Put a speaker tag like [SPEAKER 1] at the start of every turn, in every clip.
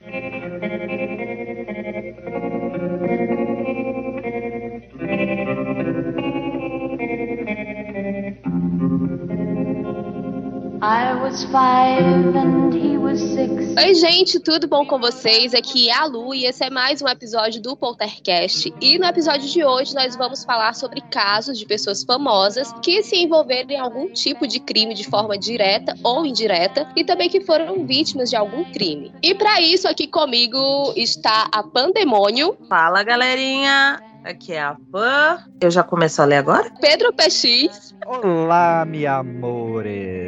[SPEAKER 1] I was five and Oi, gente, tudo bom com vocês? Aqui é a Lu e esse é mais um episódio do Poltercast. E no episódio de hoje nós vamos falar sobre casos de pessoas famosas que se envolveram em algum tipo de crime de forma direta ou indireta e também que foram vítimas de algum crime. E para isso aqui comigo está a Pandemônio.
[SPEAKER 2] Fala, galerinha. Aqui é a Pan. Eu já começo a ler agora?
[SPEAKER 1] Pedro PX.
[SPEAKER 3] Olá, meus amores.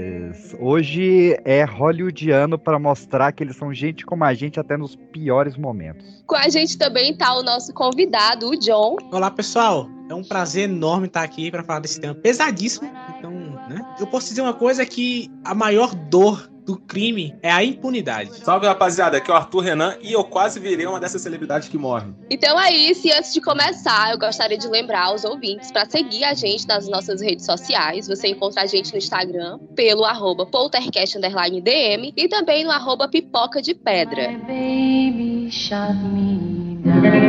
[SPEAKER 3] Hoje é hollywoodiano para mostrar que eles são gente como a gente até nos piores momentos.
[SPEAKER 1] Com a gente também tá o nosso convidado, o John.
[SPEAKER 4] Olá, pessoal. É um prazer enorme estar aqui para falar desse tema pesadíssimo. Então, né? Eu posso dizer uma coisa que a maior dor do crime é a impunidade.
[SPEAKER 5] Salve, rapaziada. Aqui é o Arthur Renan e eu quase virei uma dessas celebridades que morrem.
[SPEAKER 1] Então é isso. E antes de começar, eu gostaria de lembrar aos ouvintes para seguir a gente nas nossas redes sociais. Você encontra a gente no Instagram pelo arroba poltercast_dm e também no arroba pipoca de pedra. baby shot me
[SPEAKER 6] Baby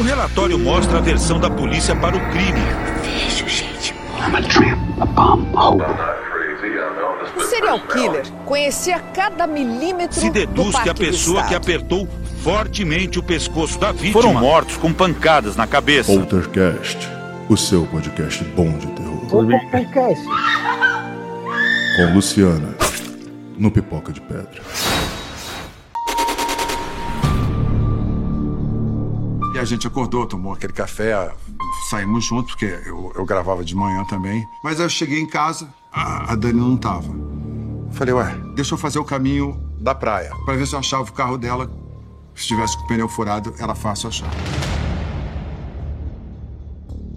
[SPEAKER 7] O relatório mostra a versão da polícia para o crime.
[SPEAKER 6] Vejo gente.
[SPEAKER 8] I'm a tramp, a bomb.
[SPEAKER 9] O serial killer conhecia cada milímetro
[SPEAKER 7] Se deduz
[SPEAKER 9] do
[SPEAKER 7] que a pessoa que apertou fortemente o pescoço da vítima foram mortos com pancadas na cabeça.
[SPEAKER 10] Poltercast, o seu podcast bom de terror. Com Luciana, no Pipoca de Pedra.
[SPEAKER 11] A gente acordou, tomou aquele café, saímos juntos, porque eu, eu gravava de manhã também. Mas aí eu cheguei em casa, a, a Dani não tava. Falei, ué, deixa eu fazer o caminho da praia, pra ver se eu achava o carro dela. Se tivesse com o pneu furado, era fácil achar.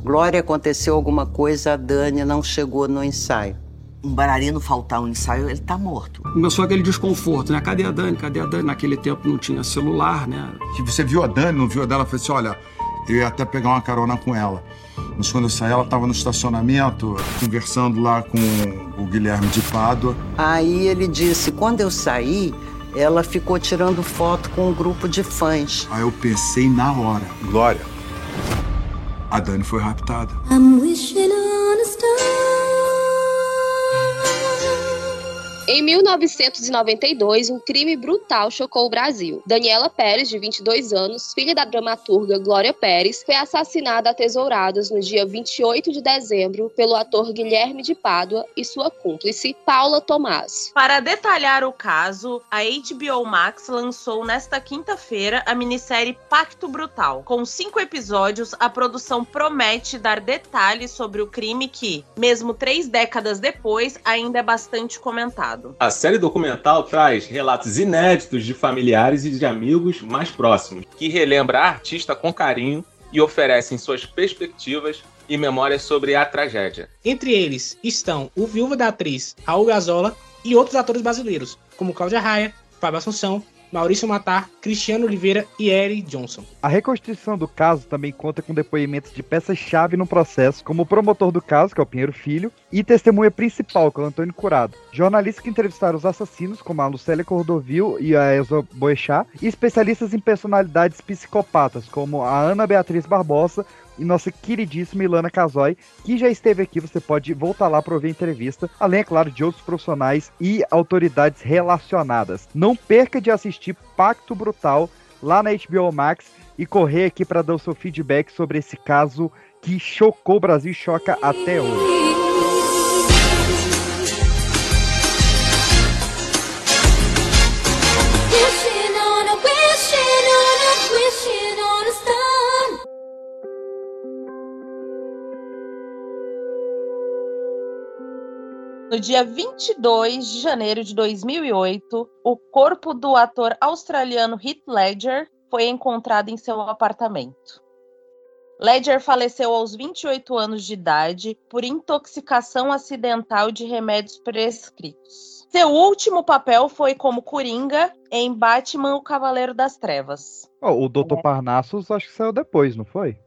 [SPEAKER 12] Glória, aconteceu alguma coisa, a Dani não chegou no ensaio.
[SPEAKER 13] Um bailarino faltar um ensaio, ele tá morto.
[SPEAKER 14] Começou aquele desconforto, né? Cadê a Dani? Cadê a Dani? Naquele tempo não tinha celular, né?
[SPEAKER 11] Que você viu a Dani, não viu a dela? Eu falei assim, olha, eu ia até pegar uma carona com ela. Mas quando eu saí, ela tava no estacionamento, conversando lá com o Guilherme de Pádua.
[SPEAKER 12] Aí ele disse: quando eu saí, ela ficou tirando foto com um grupo de fãs.
[SPEAKER 11] Aí eu pensei na hora, Glória, a Dani foi raptada.
[SPEAKER 6] I'm wishing on a star.
[SPEAKER 1] Em 1992, um crime brutal chocou o Brasil. Daniela Pérez, de 22 anos, filha da dramaturga Glória Pérez, foi assassinada a tesouradas no dia 28 de dezembro pelo ator Guilherme de Pádua e sua cúmplice, Paula Tomás.
[SPEAKER 2] Para detalhar o caso, a HBO Max lançou nesta quinta-feira a minissérie Pacto Brutal. Com cinco episódios, a produção promete dar detalhes sobre o crime que, mesmo três décadas depois, ainda é bastante comentado.
[SPEAKER 5] A série documental traz relatos inéditos de familiares e de amigos mais próximos, que relembra a artista com carinho e oferecem suas perspectivas e memórias sobre a tragédia.
[SPEAKER 4] Entre eles estão o viúvo da atriz Raul Gazola e outros atores brasileiros, como Cláudia Raia, Fábio Assunção, Maurício Matar, Cristiano Oliveira e Eric Johnson.
[SPEAKER 3] A reconstituição do caso também conta com depoimentos de peças-chave no processo, como o promotor do caso, que é o Pinheiro Filho, e testemunha principal, que é o Antônio Curado. Jornalistas que entrevistaram os assassinos, como a Lucélia Cordovil e a Elza Boechat, e especialistas em personalidades psicopatas, como a Ana Beatriz Barbosa, e nossa queridíssima Ilana Casoy, que já esteve aqui, você pode voltar lá para ouvir a entrevista, além, é claro, de outros profissionais e autoridades relacionadas. Não perca de assistir Pacto Brutal lá na HBO Max e correr aqui para dar o seu feedback sobre esse caso que chocou o Brasil e choca até hoje.
[SPEAKER 2] No dia 22 de janeiro de 2008, o corpo do ator australiano Heath Ledger foi encontrado em seu apartamento. Ledger faleceu aos 28 anos de idade por intoxicação acidental de remédios prescritos. Seu último papel foi como Coringa em Batman, o Cavaleiro das Trevas.
[SPEAKER 3] Ó, o Dr. Parnassus acho que saiu depois, não foi?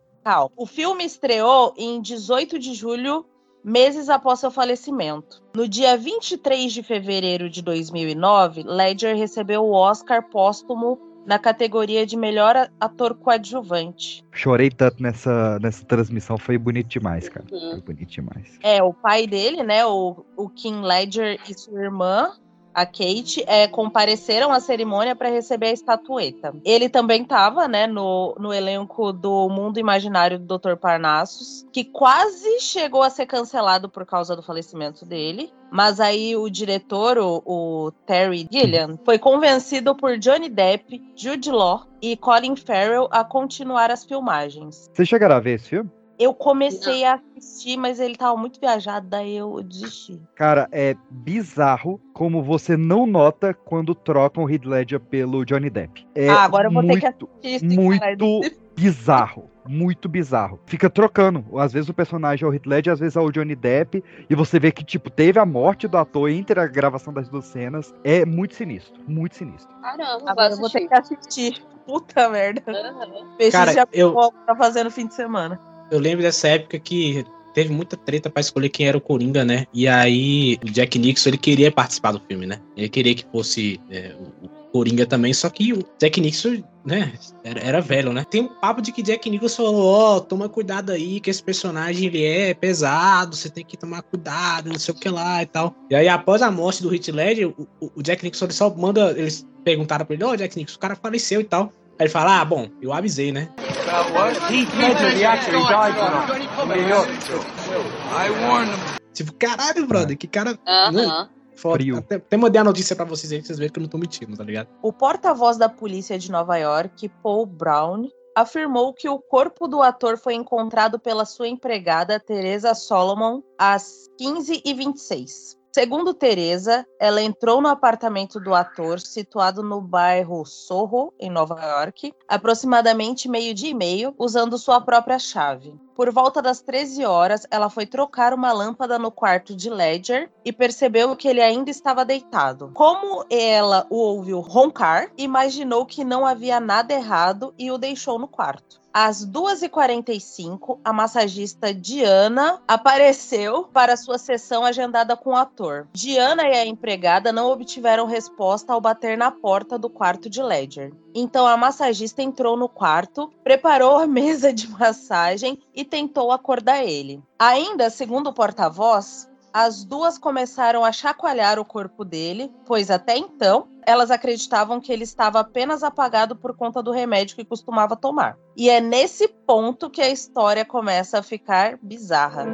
[SPEAKER 2] O filme estreou em 18 de julho, meses após seu falecimento. No dia 23 de fevereiro de 2009, Ledger recebeu o Oscar póstumo na categoria de melhor ator coadjuvante.
[SPEAKER 3] Chorei tanto nessa, nessa transmissão, foi bonito demais, cara. Foi bonito demais.
[SPEAKER 2] É, o pai dele, né, o, o Kim Ledger e sua irmã, a Kate, é, compareceram à cerimônia para receber a estatueta. Ele também estava, né, no, no elenco do Mundo Imaginário do Dr. Parnassus, que quase chegou a ser cancelado por causa do falecimento dele. Mas aí o diretor, o, o Terry Gilliam, foi convencido por Johnny Depp, Jude Law e Colin Farrell a continuar as filmagens.
[SPEAKER 3] Vocês chegaram a ver esse filme?
[SPEAKER 2] Eu comecei a assistir, mas ele tava muito viajado, daí eu desisti.
[SPEAKER 3] Cara, é bizarro como você não nota quando trocam o Heath Ledger pelo Johnny Depp. É
[SPEAKER 2] ah, agora eu vou
[SPEAKER 3] muito,
[SPEAKER 2] ter que assistir esse cara.
[SPEAKER 3] muito bizarro. Muito bizarro. Fica trocando. Às vezes o personagem é o Heath Ledger, às vezes é o Johnny Depp. E você vê que, tipo, teve a morte do ator entre a gravação das duas cenas. É muito sinistro. Muito sinistro.
[SPEAKER 1] Caramba,
[SPEAKER 2] Agora eu vou ter que assistir. Puta merda. Peixe
[SPEAKER 4] Cara,
[SPEAKER 2] já
[SPEAKER 4] eu-
[SPEAKER 2] pra fazer no fim de semana.
[SPEAKER 4] Eu lembro dessa época que teve muita treta pra escolher quem era o Coringa, né? E aí o Jack Nixon ele queria participar do filme, né? Ele queria que fosse é, o Coringa também, só que o Jack Nixon, né, era, era velho, né? Tem um papo de que Jack Nicholson falou, ó, toma cuidado aí, que esse personagem ele é pesado, você tem que tomar cuidado, não sei o que lá e tal. E aí após a morte do Heath Ledger, o, o- Jack Nixon ele só manda, eles perguntaram pra ele, ó, Jack Nixon, o cara faleceu e tal. Aí ele fala, ah, bom, eu avisei, né? Tipo, caralho, brother, que cara.
[SPEAKER 1] Aham.
[SPEAKER 4] né? Foda. Até, até mandei a notícia pra vocês aí, pra vocês verem que eu não tô mentindo, tá ligado?
[SPEAKER 2] O porta-voz da polícia de Nova York, Paul Brown, afirmou que o corpo do ator foi encontrado pela sua empregada, Teresa Solomon, às 15h26. Segundo Teresa, ela entrou no apartamento do ator, situado no bairro Sorro, em Nova York, aproximadamente meio-dia e meio, usando sua própria chave. Por volta das 13 horas, ela foi trocar uma lâmpada no quarto de Ledger e percebeu que ele ainda estava deitado. Como ela o ouviu roncar, imaginou que não havia nada errado e o deixou no quarto. Às 2h45, a massagista Diana apareceu para sua sessão agendada com o ator. Diana e a empregada não obtiveram resposta ao bater na porta do quarto de Ledger. Então a massagista entrou no quarto, preparou a mesa de massagem e tentou acordar ele. Ainda, segundo o porta-voz, as duas começaram a chacoalhar o corpo dele, pois até então elas acreditavam que ele estava apenas apagado por conta do remédio que costumava tomar. E é nesse ponto que a história começa a ficar bizarra.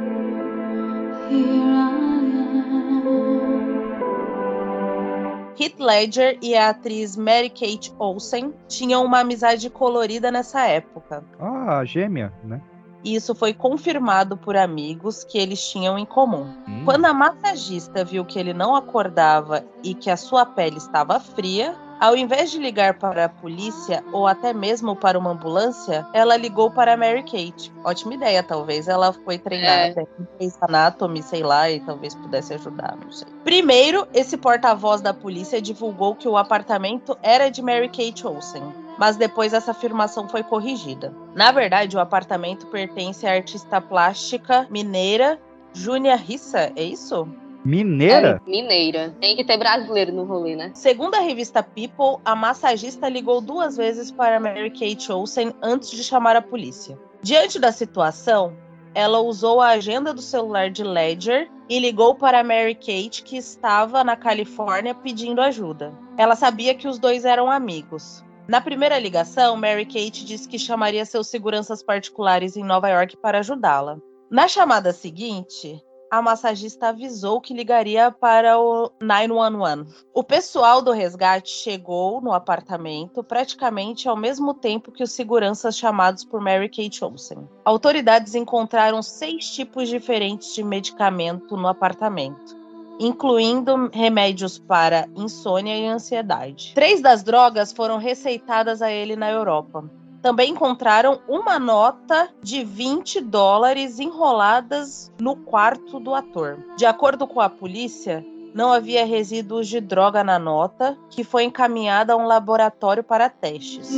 [SPEAKER 2] Heath Ledger e a atriz Mary Kate Olsen tinham uma amizade colorida nessa época.
[SPEAKER 3] Ah, gêmea, né?
[SPEAKER 2] E isso foi confirmado por amigos que eles tinham em comum. Quando a massagista viu que ele não acordava e que a sua pele estava fria, ao invés de ligar para a polícia ou até mesmo para uma ambulância, ela ligou para a Mary Kate. Ótima ideia, talvez ela foi treinada em Grey's Anatomy, sei lá, e talvez pudesse ajudar, não sei. Primeiro, esse porta-voz da polícia divulgou que o apartamento era de Mary Kate Olsen mas depois essa afirmação foi corrigida. Na verdade, o apartamento pertence à artista plástica mineira Júnia Rissa, é isso?
[SPEAKER 3] Mineira?
[SPEAKER 1] É, mineira. Tem que ter brasileiro no rolê, né?
[SPEAKER 2] Segundo a revista People, a massagista ligou duas vezes para Mary Kate Olsen antes de chamar a polícia. Diante da situação, ela usou a agenda do celular de Ledger e ligou para Mary Kate, que estava na Califórnia pedindo ajuda. Ela sabia que os dois eram amigos. Na primeira ligação, Mary Kate disse que chamaria seus seguranças particulares em Nova York para ajudá-la. Na chamada seguinte, a massagista avisou que ligaria para o 911. O pessoal do resgate chegou no apartamento praticamente ao mesmo tempo que os seguranças chamados por Mary Kate Olsen. Autoridades encontraram seis tipos diferentes de medicamento no apartamento incluindo remédios para insônia e ansiedade. Três das drogas foram receitadas a ele na Europa. Também encontraram uma nota de 20 dólares enroladas no quarto do ator. De acordo com a polícia, não havia resíduos de droga na nota, que foi encaminhada a um laboratório para testes.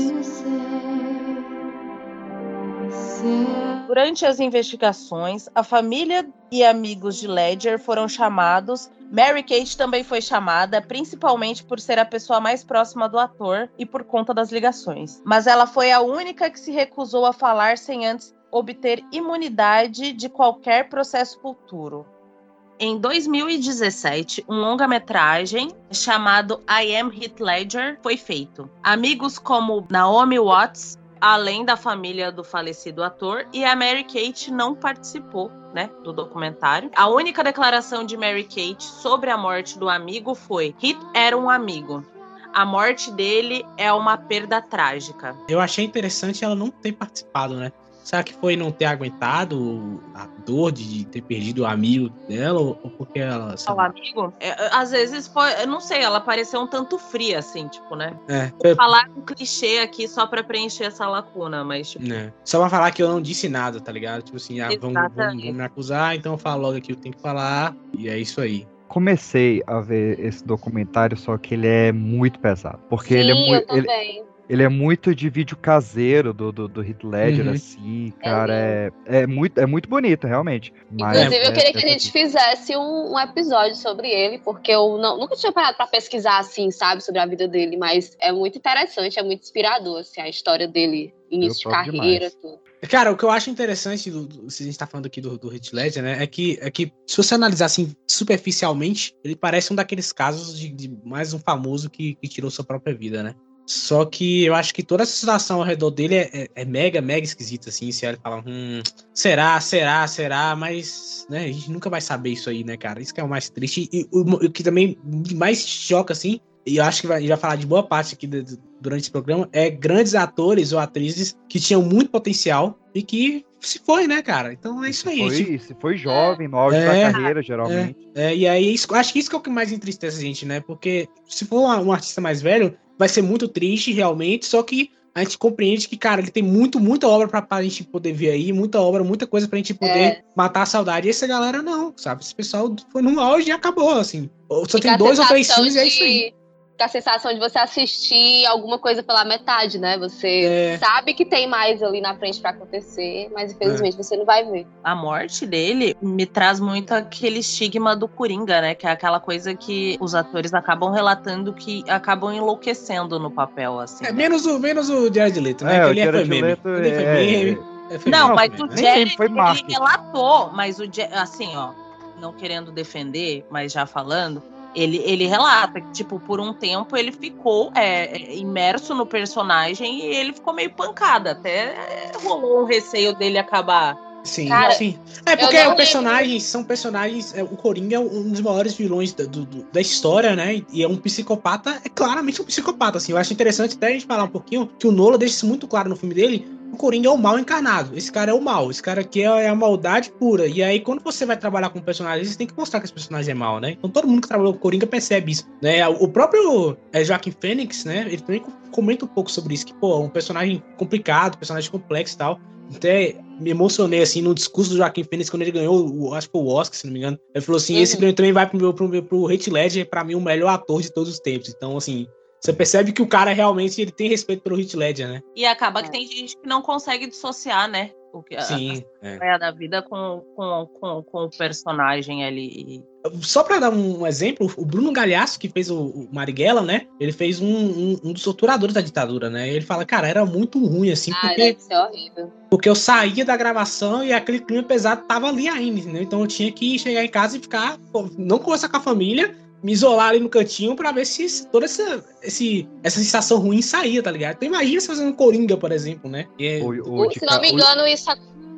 [SPEAKER 2] Durante as investigações, a família e amigos de Ledger foram chamados. Mary Kate também foi chamada, principalmente por ser a pessoa mais próxima do ator e por conta das ligações. Mas ela foi a única que se recusou a falar sem antes obter imunidade de qualquer processo futuro. Em 2017, um longa-metragem chamado I Am Heath Ledger foi feito. Amigos como Naomi Watts, além da família do falecido ator, e a Mary Kate não participou, né, do documentário. A única declaração de Mary Kate sobre a morte do amigo foi: Heath era um amigo. A morte dele é uma perda trágica.
[SPEAKER 4] Eu achei interessante ela não ter participado, né? Será que foi não ter aguentado a dor de ter perdido o amigo dela? Ou porque ela.
[SPEAKER 2] O amigo? É, às vezes, foi, eu não sei, ela pareceu um tanto fria, assim, tipo, né?
[SPEAKER 4] É.
[SPEAKER 2] Vou falar um clichê aqui só pra preencher essa lacuna, mas. Tipo...
[SPEAKER 4] É. Só pra falar que eu não disse nada, tá ligado? Tipo assim, ah, vamos, vamos, vamos, me acusar, então eu falo logo aqui o que tem que falar, e é isso aí
[SPEAKER 3] comecei a ver esse documentário, só que ele é muito pesado. Porque
[SPEAKER 1] Sim,
[SPEAKER 3] ele é muito.
[SPEAKER 1] eu também.
[SPEAKER 3] Ele, ele é muito de vídeo caseiro do, do, do Heath Ledger,
[SPEAKER 4] Uhum.
[SPEAKER 3] assim, cara. É, é, muito, é muito bonito, realmente. Mas
[SPEAKER 1] Inclusive, eu
[SPEAKER 3] é-
[SPEAKER 1] queria que
[SPEAKER 3] é
[SPEAKER 1] a gente fizesse um, um episódio sobre ele, porque eu não- nunca tinha parado pra pesquisar, assim, sabe, sobre a vida dele, mas é muito interessante, é muito inspirador, assim, a história dele, início de
[SPEAKER 4] topo
[SPEAKER 1] carreira,
[SPEAKER 4] demais.
[SPEAKER 1] tudo.
[SPEAKER 4] Cara, o que eu acho interessante, do, do- se a gente tá falando aqui do, do Heath Ledger, né, é que, é que se você analisar assim superficialmente, ele parece um daqueles casos de, de mais um famoso que, que tirou sua própria vida, né? Só que eu acho que toda essa situação ao redor dele é, é- é mega, mega esquisita, assim. Você olha e fala, hum, será, será, será, mas, né, a gente nunca vai saber isso aí, né, cara? Isso que é o mais triste. E o, o que também mais choca, assim, e eu acho que vai, vai falar de boa parte aqui durante esse programa, é grandes atores ou atrizes que tinham muito potencial e que se foi, né, cara? Então é isso aí.
[SPEAKER 3] Foi,
[SPEAKER 4] gente.
[SPEAKER 3] se foi jovem, no auge
[SPEAKER 4] É.
[SPEAKER 3] da carreira, geralmente.
[SPEAKER 4] É, é, e aí, isso- acho que isso que é o que mais entristece a gente, né? Porque se for um artista mais velho, vai ser muito triste, realmente, só que a gente compreende que, cara, ele tem muito, muita obra pra, pra gente poder ver aí, muita obra, muita coisa pra gente poder
[SPEAKER 1] É.
[SPEAKER 4] matar a saudade. E essa galera não, sabe? Esse pessoal foi no auge e acabou, assim. Só
[SPEAKER 1] Fica
[SPEAKER 4] tem dois ou três filmes e é isso aí.
[SPEAKER 1] A sensação de você assistir alguma coisa pela metade, né? Você
[SPEAKER 4] É.
[SPEAKER 1] sabe que tem mais ali na frente pra acontecer, mas infelizmente você não vai ver.
[SPEAKER 2] A morte dele me traz muito aquele estigma do Coringa, né? Que é aquela coisa que os atores acabam relatando que acabam enlouquecendo no papel, assim.
[SPEAKER 4] É, menos o, menos o Jared Leto, né?
[SPEAKER 3] É,
[SPEAKER 4] ele é, foi
[SPEAKER 3] Jared
[SPEAKER 4] meme. Ele foi
[SPEAKER 3] é-
[SPEAKER 4] meme. é,
[SPEAKER 2] Não, mas o Jared,
[SPEAKER 3] foi
[SPEAKER 2] ele relatou, mas o Ja- assim, ó, não querendo defender, mas já falando, ele, ele relata que, tipo, por um tempo ele ficou é, é, imerso no personagem e ele ficou meio pancada. Até rolou um receio dele acabar.
[SPEAKER 4] Sim,
[SPEAKER 1] Cara,
[SPEAKER 4] sim. É porque o
[SPEAKER 1] lembro.
[SPEAKER 4] personagens são personagens. é, o Coringa é um dos maiores vilões da, do- do- da história, né? E é um psicopata, é claramente um psicopata. Assim, eu acho interessante até a gente falar um pouquinho que o Nola deixa isso muito claro no filme dele. O Coringa é o mal encarnado. Esse cara é o mal. Esse cara aqui é a maldade pura. E aí, quando você vai trabalhar com um personagem, você tem que mostrar que esse personagem é mal, né? Então todo mundo que trabalhou com o Coringa percebe isso. Né? O próprio é, Joaquim Fênix, né? Ele também comenta um pouco sobre isso. Que, pô, um personagem complicado, um personagem complexo e tal. Até me emocionei, assim, no discurso do Joaquim Fênix, quando ele ganhou, o, acho que foi o Oscar, se não me engano. Ele falou assim,
[SPEAKER 1] Uhum.
[SPEAKER 4] esse prêmio também vai pro, meu, pro, meu, pro Heath Ledger, pra mim, o melhor ator de todos os tempos. Então, assim, você percebe que o cara realmente ele tem respeito pelo Heath Ledger, né?
[SPEAKER 2] E acaba que tem gente que não consegue dissociar, né? O que, a-
[SPEAKER 4] Sim,
[SPEAKER 2] a
[SPEAKER 4] é.
[SPEAKER 2] história da vida com, com, com, com o personagem ali.
[SPEAKER 4] Só pra dar um exemplo, o Bruno Galhaço, que fez o, o Marighella, né? Ele fez um, um, um dos torturadores da ditadura, né? Ele fala, cara, era muito ruim, assim,
[SPEAKER 1] Ah,
[SPEAKER 4] porque
[SPEAKER 1] deve ser horrível.
[SPEAKER 4] Porque eu saía da gravação e aquele clima pesado tava ali ainda, entendeu? Então eu tinha que chegar em casa e ficar, não conversar com a família, me isolar ali no cantinho pra ver se toda essa, esse, essa sensação ruim saía, tá ligado? Então imagina você fazendo Coringa, por exemplo, né? E é-
[SPEAKER 1] O- se não me engano, isso.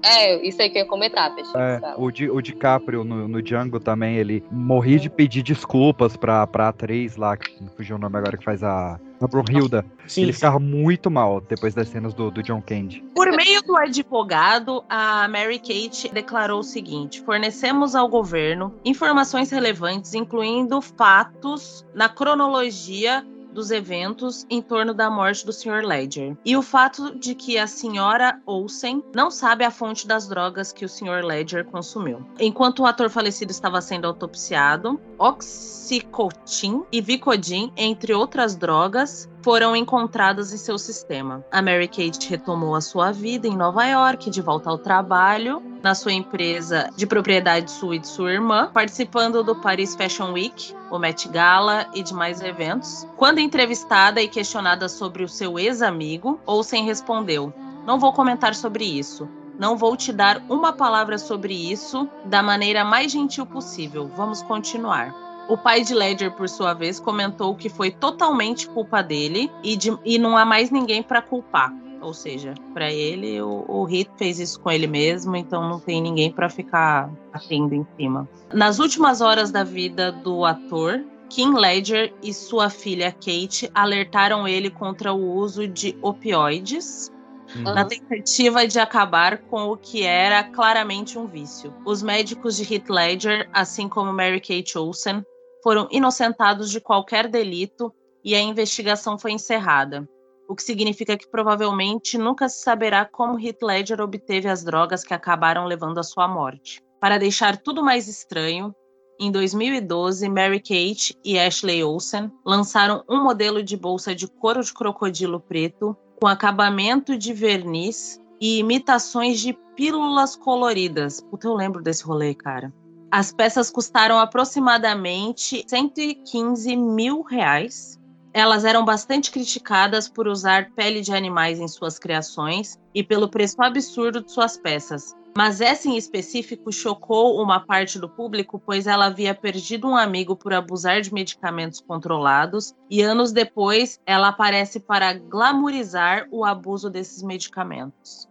[SPEAKER 1] É, isso aí que eu ia comentar.
[SPEAKER 3] É, o, Di, o DiCaprio no, no Django também, ele morri de pedir desculpas pra, pra atriz lá, que fugiu o nome agora, que faz a, a Brunhilda.
[SPEAKER 4] Sim,
[SPEAKER 3] ele
[SPEAKER 4] sim.
[SPEAKER 3] ficava muito mal depois das cenas do, do John Candy.
[SPEAKER 2] Por meio do advogado, a Mary Kate declarou o seguinte: fornecemos ao governo informações relevantes, incluindo fatos na cronologia dos eventos em torno da morte do Sr. Ledger. E o fato de que a senhora Olsen não sabe a fonte das drogas que o Sr. Ledger consumiu. Enquanto o ator falecido estava sendo autopsiado, Oxycontin e Vicodin, entre outras drogas, foram encontradas em seu sistema. A Mary Kate retomou a sua vida em Nova York, de volta ao trabalho, na sua empresa de propriedade sua e de sua irmã, participando do Paris Fashion Week, o Met Gala e demais eventos. Quando entrevistada e questionada sobre o seu ex-amigo, Olsen respondeu: Não vou comentar sobre isso. Não vou te dar uma palavra sobre isso da maneira mais gentil possível. Vamos continuar. O pai de Ledger, por sua vez, comentou que foi totalmente culpa dele e, de, e não há mais ninguém para culpar. Ou seja, para ele, o, o Hit fez isso com ele mesmo, então não tem ninguém para ficar atendo em cima. Nas últimas horas da vida do ator, Kim Ledger e sua filha Kate alertaram ele contra o uso de opioides
[SPEAKER 1] Uhum.
[SPEAKER 2] na tentativa de acabar com o que era claramente um vício. Os médicos de Heath Ledger, assim como Mary Kate Olsen, foram inocentados de qualquer delito e a investigação foi encerrada. O que significa que provavelmente nunca se saberá como Heath Ledger obteve as drogas que acabaram levando à sua morte. Para deixar tudo mais estranho, em 2012, Mary Kate e Ashley Olsen lançaram um modelo de bolsa de couro de crocodilo preto com acabamento de verniz e imitações de pílulas coloridas. Puta, eu lembro desse rolê, cara. As peças custaram aproximadamente 115 mil reais. Elas eram bastante criticadas por usar pele de animais em suas criações e pelo preço absurdo de suas peças. Mas essa em específico chocou uma parte do público, pois ela havia perdido um amigo por abusar de medicamentos controlados, e anos depois ela aparece para glamorizar o abuso desses medicamentos.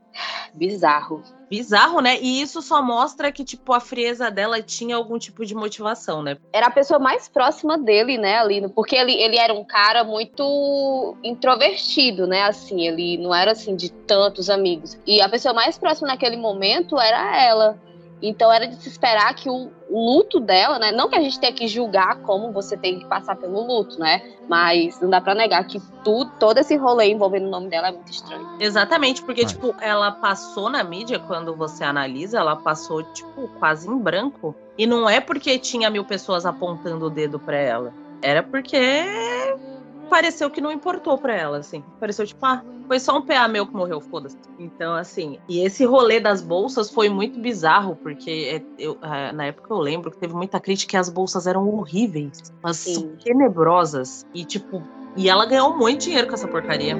[SPEAKER 1] Bizarro.
[SPEAKER 2] Bizarro, né? E isso só mostra que, tipo, a frieza dela tinha algum tipo de motivação, né?
[SPEAKER 1] Era a pessoa mais próxima dele, né, ali, porque ele, ele era um cara muito introvertido, né, assim, ele não era, assim, de tantos amigos. E a pessoa mais próxima naquele momento era ela. Então era de se esperar que o luto dela, né? Não que a gente tenha que julgar como você tem que passar pelo luto, né? Mas não dá pra negar que tudo, todo esse rolê envolvendo o nome dela é muito estranho.
[SPEAKER 2] Exatamente, porque, tipo, ela passou na mídia, quando você analisa, ela passou, tipo, quase em branco. E não é porque tinha mil pessoas apontando o dedo pra ela. Era porque pareceu que não importou pra ela, assim. Pareceu tipo, ah, foi só um PA meu que morreu, foda-se. Então, assim, e esse rolê das bolsas foi muito bizarro, porque é, eu, ah, na época eu lembro que teve muita crítica que as bolsas eram horríveis, elas tenebrosas. E, tipo, e ela ganhou muito dinheiro com essa porcaria.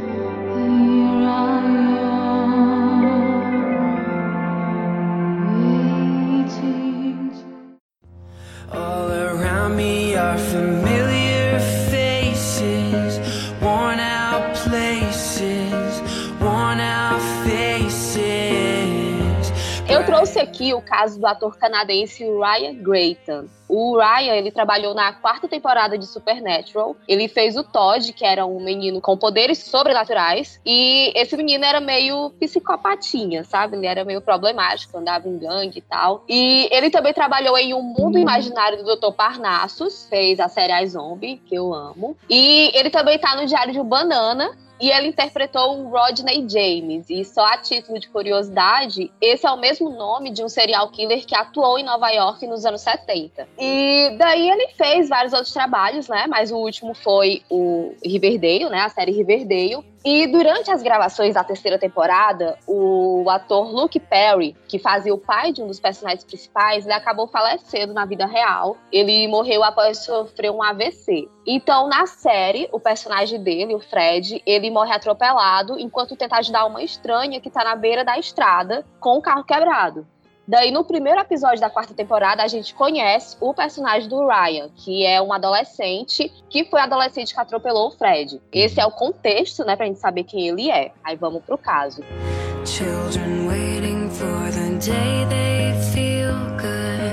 [SPEAKER 1] Trouxe aqui o caso do ator canadense Ryan Grayton. O Ryan, ele trabalhou na quarta temporada de Supernatural. Ele fez o Todd, que era um menino com poderes sobrenaturais. E esse menino era meio psicopatinha, sabe? Ele era meio problemático, andava em gangue e tal. E ele também trabalhou em Um Mundo Imaginário do Dr. Parnassus. Fez a série I Zombie, que eu amo. E ele também tá no Diário de Banana, e ele interpretou o Rodney James. E só a título de curiosidade, esse é o mesmo nome de um serial killer que atuou em Nova York nos anos 70. E daí ele fez vários outros trabalhos, né? Mas o último foi o Riverdale, né? A série Riverdale. E durante as gravações da terceira temporada, o ator Luke Perry, que fazia o pai de um dos personagens principais, ele acabou falecendo na vida real. Ele morreu após sofrer um AVC. Então, na série, o personagem dele, o Fred, ele morre atropelado enquanto tenta ajudar uma estranha que tá na beira da estrada com o carro quebrado. Daí, no primeiro episódio da quarta temporada, a gente conhece o personagem do Ryan, que é um adolescente que foi adolescente que atropelou o Fred. Esse é o contexto, né, pra gente saber quem ele é. Aí vamos pro caso.
[SPEAKER 15] Children waiting for the day they feel good.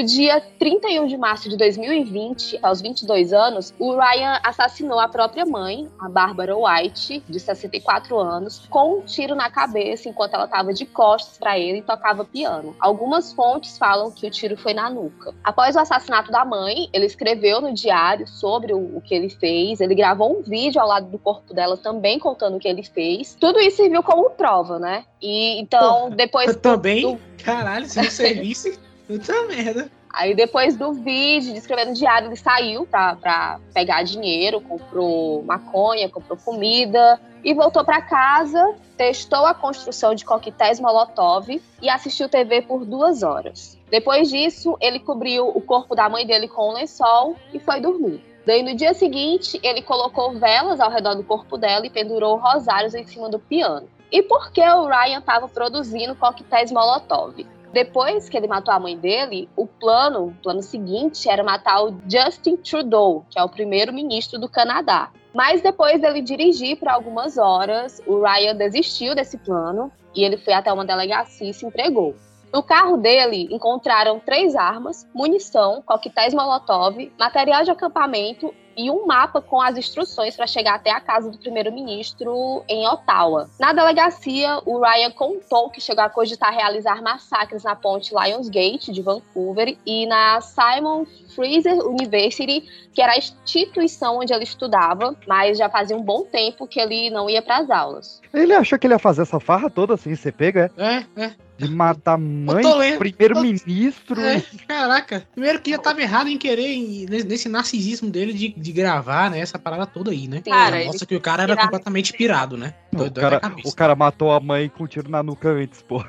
[SPEAKER 1] No dia 31 de março de 2020, aos 22 anos, o Ryan assassinou a própria mãe, a Barbara White, de 64 anos, com um tiro na cabeça enquanto ela estava de costas para ele e tocava piano. Algumas fontes falam que o tiro foi na nuca. Após o assassinato da mãe, ele escreveu no diário sobre o, o que ele fez, ele gravou um vídeo ao lado do corpo dela também contando o que ele fez. Tudo isso serviu como prova, né? E então, depois.
[SPEAKER 4] Eu também?
[SPEAKER 1] do-
[SPEAKER 4] Caralho, se não servisse, puta merda.
[SPEAKER 1] Aí depois do vídeo, de no diário, ele saiu pra, pra pegar dinheiro, comprou maconha, comprou comida e voltou pra casa, testou a construção de coquetéis Molotov e assistiu TV por duas horas. Depois disso, ele cobriu o corpo da mãe dele com um lençol e foi dormir. Daí no dia seguinte, ele colocou velas ao redor do corpo dela e pendurou rosários em cima do piano. E por que o Ryan estava produzindo coquetéis Molotov? Depois que ele matou a mãe dele, o plano, o plano seguinte era matar o Justin Trudeau, que é o primeiro-ministro do Canadá. Mas depois dele dirigir por algumas horas, o Ryan desistiu desse plano e ele foi até uma delegacia e se entregou. No carro dele encontraram três armas, munição, coquetéis Molotov, material de acampamento e um mapa com as instruções para chegar até a casa do primeiro-ministro em Ottawa. Na delegacia, o Ryan contou que chegou a cogitar realizar massacres na ponte Lionsgate de Vancouver e na Simon Fraser University, que era a instituição onde ele estudava, mas já fazia um bom tempo que ele não ia para as aulas.
[SPEAKER 3] Ele achou que ele ia fazer essa farra toda assim, você pega, é?
[SPEAKER 4] É, é.
[SPEAKER 3] De matar mãe, primeiro-ministro.
[SPEAKER 4] É, caraca. Primeiro que já tava errado em querer, em- nesse narcisismo dele de, de gravar, né? Essa parada toda aí, né?
[SPEAKER 1] Cara,
[SPEAKER 4] Nossa, que o cara era
[SPEAKER 1] pirado.
[SPEAKER 4] completamente pirado, né?
[SPEAKER 3] O cara, o cara matou a mãe com um tiro na nuca antes, pô.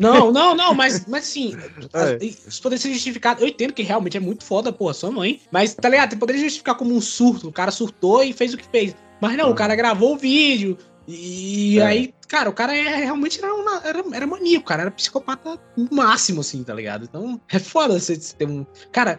[SPEAKER 4] Não, não, não, mas, mas assim,
[SPEAKER 3] É.
[SPEAKER 4] isso poderia ser justificado. Eu entendo que realmente é muito foda, pô, sua mãe. Mas, tá ligado? Poderia justificar como um surto. O cara surtou e fez o que fez. Mas não, o cara gravou o vídeo. E
[SPEAKER 3] É.
[SPEAKER 4] aí, cara, o cara é, realmente era, uma, era, era maníaco, cara. Era psicopata máximo, assim, tá ligado? Então, é foda você ter um. Cara,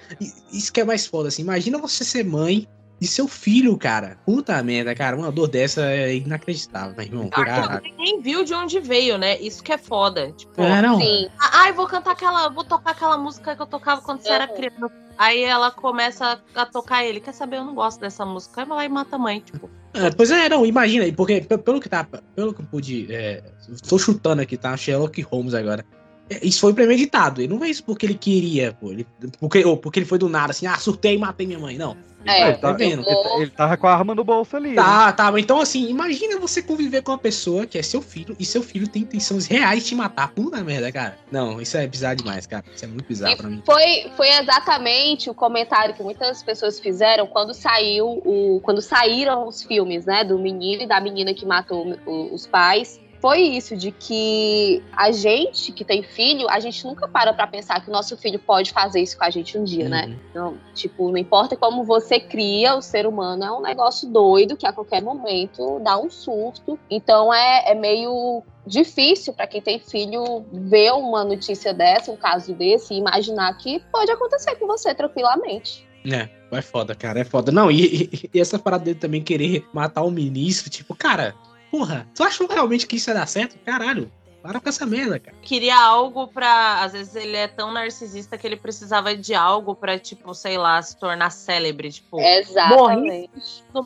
[SPEAKER 4] isso que é mais foda, assim. Imagina você ser mãe. E seu filho, cara. Puta merda, cara. Uma dor dessa é inacreditável, meu irmão. Caralho.
[SPEAKER 2] Ninguém viu de onde veio, né? Isso que é foda. Tipo,
[SPEAKER 4] É, não.
[SPEAKER 1] Sim.
[SPEAKER 2] Ah, Ai, vou cantar aquela. Vou tocar aquela música que eu tocava quando você era
[SPEAKER 1] Uhum.
[SPEAKER 2] criança. Aí ela começa a tocar ele. Quer saber? Eu não gosto dessa música. Aí vai lá e mata a mãe. Tipo,
[SPEAKER 4] É, pois é, não, imagina aí, porque pe- pelo que tá, pelo que eu pude, é, tô chutando aqui, tá? Sherlock Holmes agora. Isso foi premeditado, ele não fez isso porque ele queria, pô, ele, porque, ou porque ele foi do nada, assim, ah, surtei e matei minha mãe, não.
[SPEAKER 1] É,
[SPEAKER 3] ele, tá,
[SPEAKER 4] tá vendo?
[SPEAKER 3] ele, tá- ele tava com a arma no bolso ali. né?
[SPEAKER 4] Tá, tá, mas então assim, imagina você conviver com uma pessoa que é seu filho e seu filho tem intenções reais de te matar. Puta merda, cara. Não, isso é bizarro demais, cara. Isso é muito bizarro pra mim.
[SPEAKER 1] Foi, foi exatamente o comentário que muitas pessoas fizeram quando saiu o, quando saíram os filmes, né, do menino e da menina que matou os pais. Foi isso de que a gente que tem filho, a gente nunca para pra pensar que o nosso filho pode fazer isso com a gente um dia, né? Então, tipo, não importa como você cria, o ser humano é um negócio doido que a qualquer momento dá um surto. Então é, é meio difícil para quem tem filho ver uma notícia dessa, um caso desse, e imaginar que pode acontecer com você tranquilamente.
[SPEAKER 4] É, é foda, cara, é foda. Não, e, e- e essa parada dele também querer matar o ministro, tipo, cara, porra, tu achou realmente que isso ia dar certo? Caralho, para com essa merda, cara.
[SPEAKER 2] queria algo pra. Às vezes ele é tão narcisista que ele precisava de algo pra, tipo, sei lá, se tornar célebre. Tipo,
[SPEAKER 1] Exatamente.
[SPEAKER 2] morri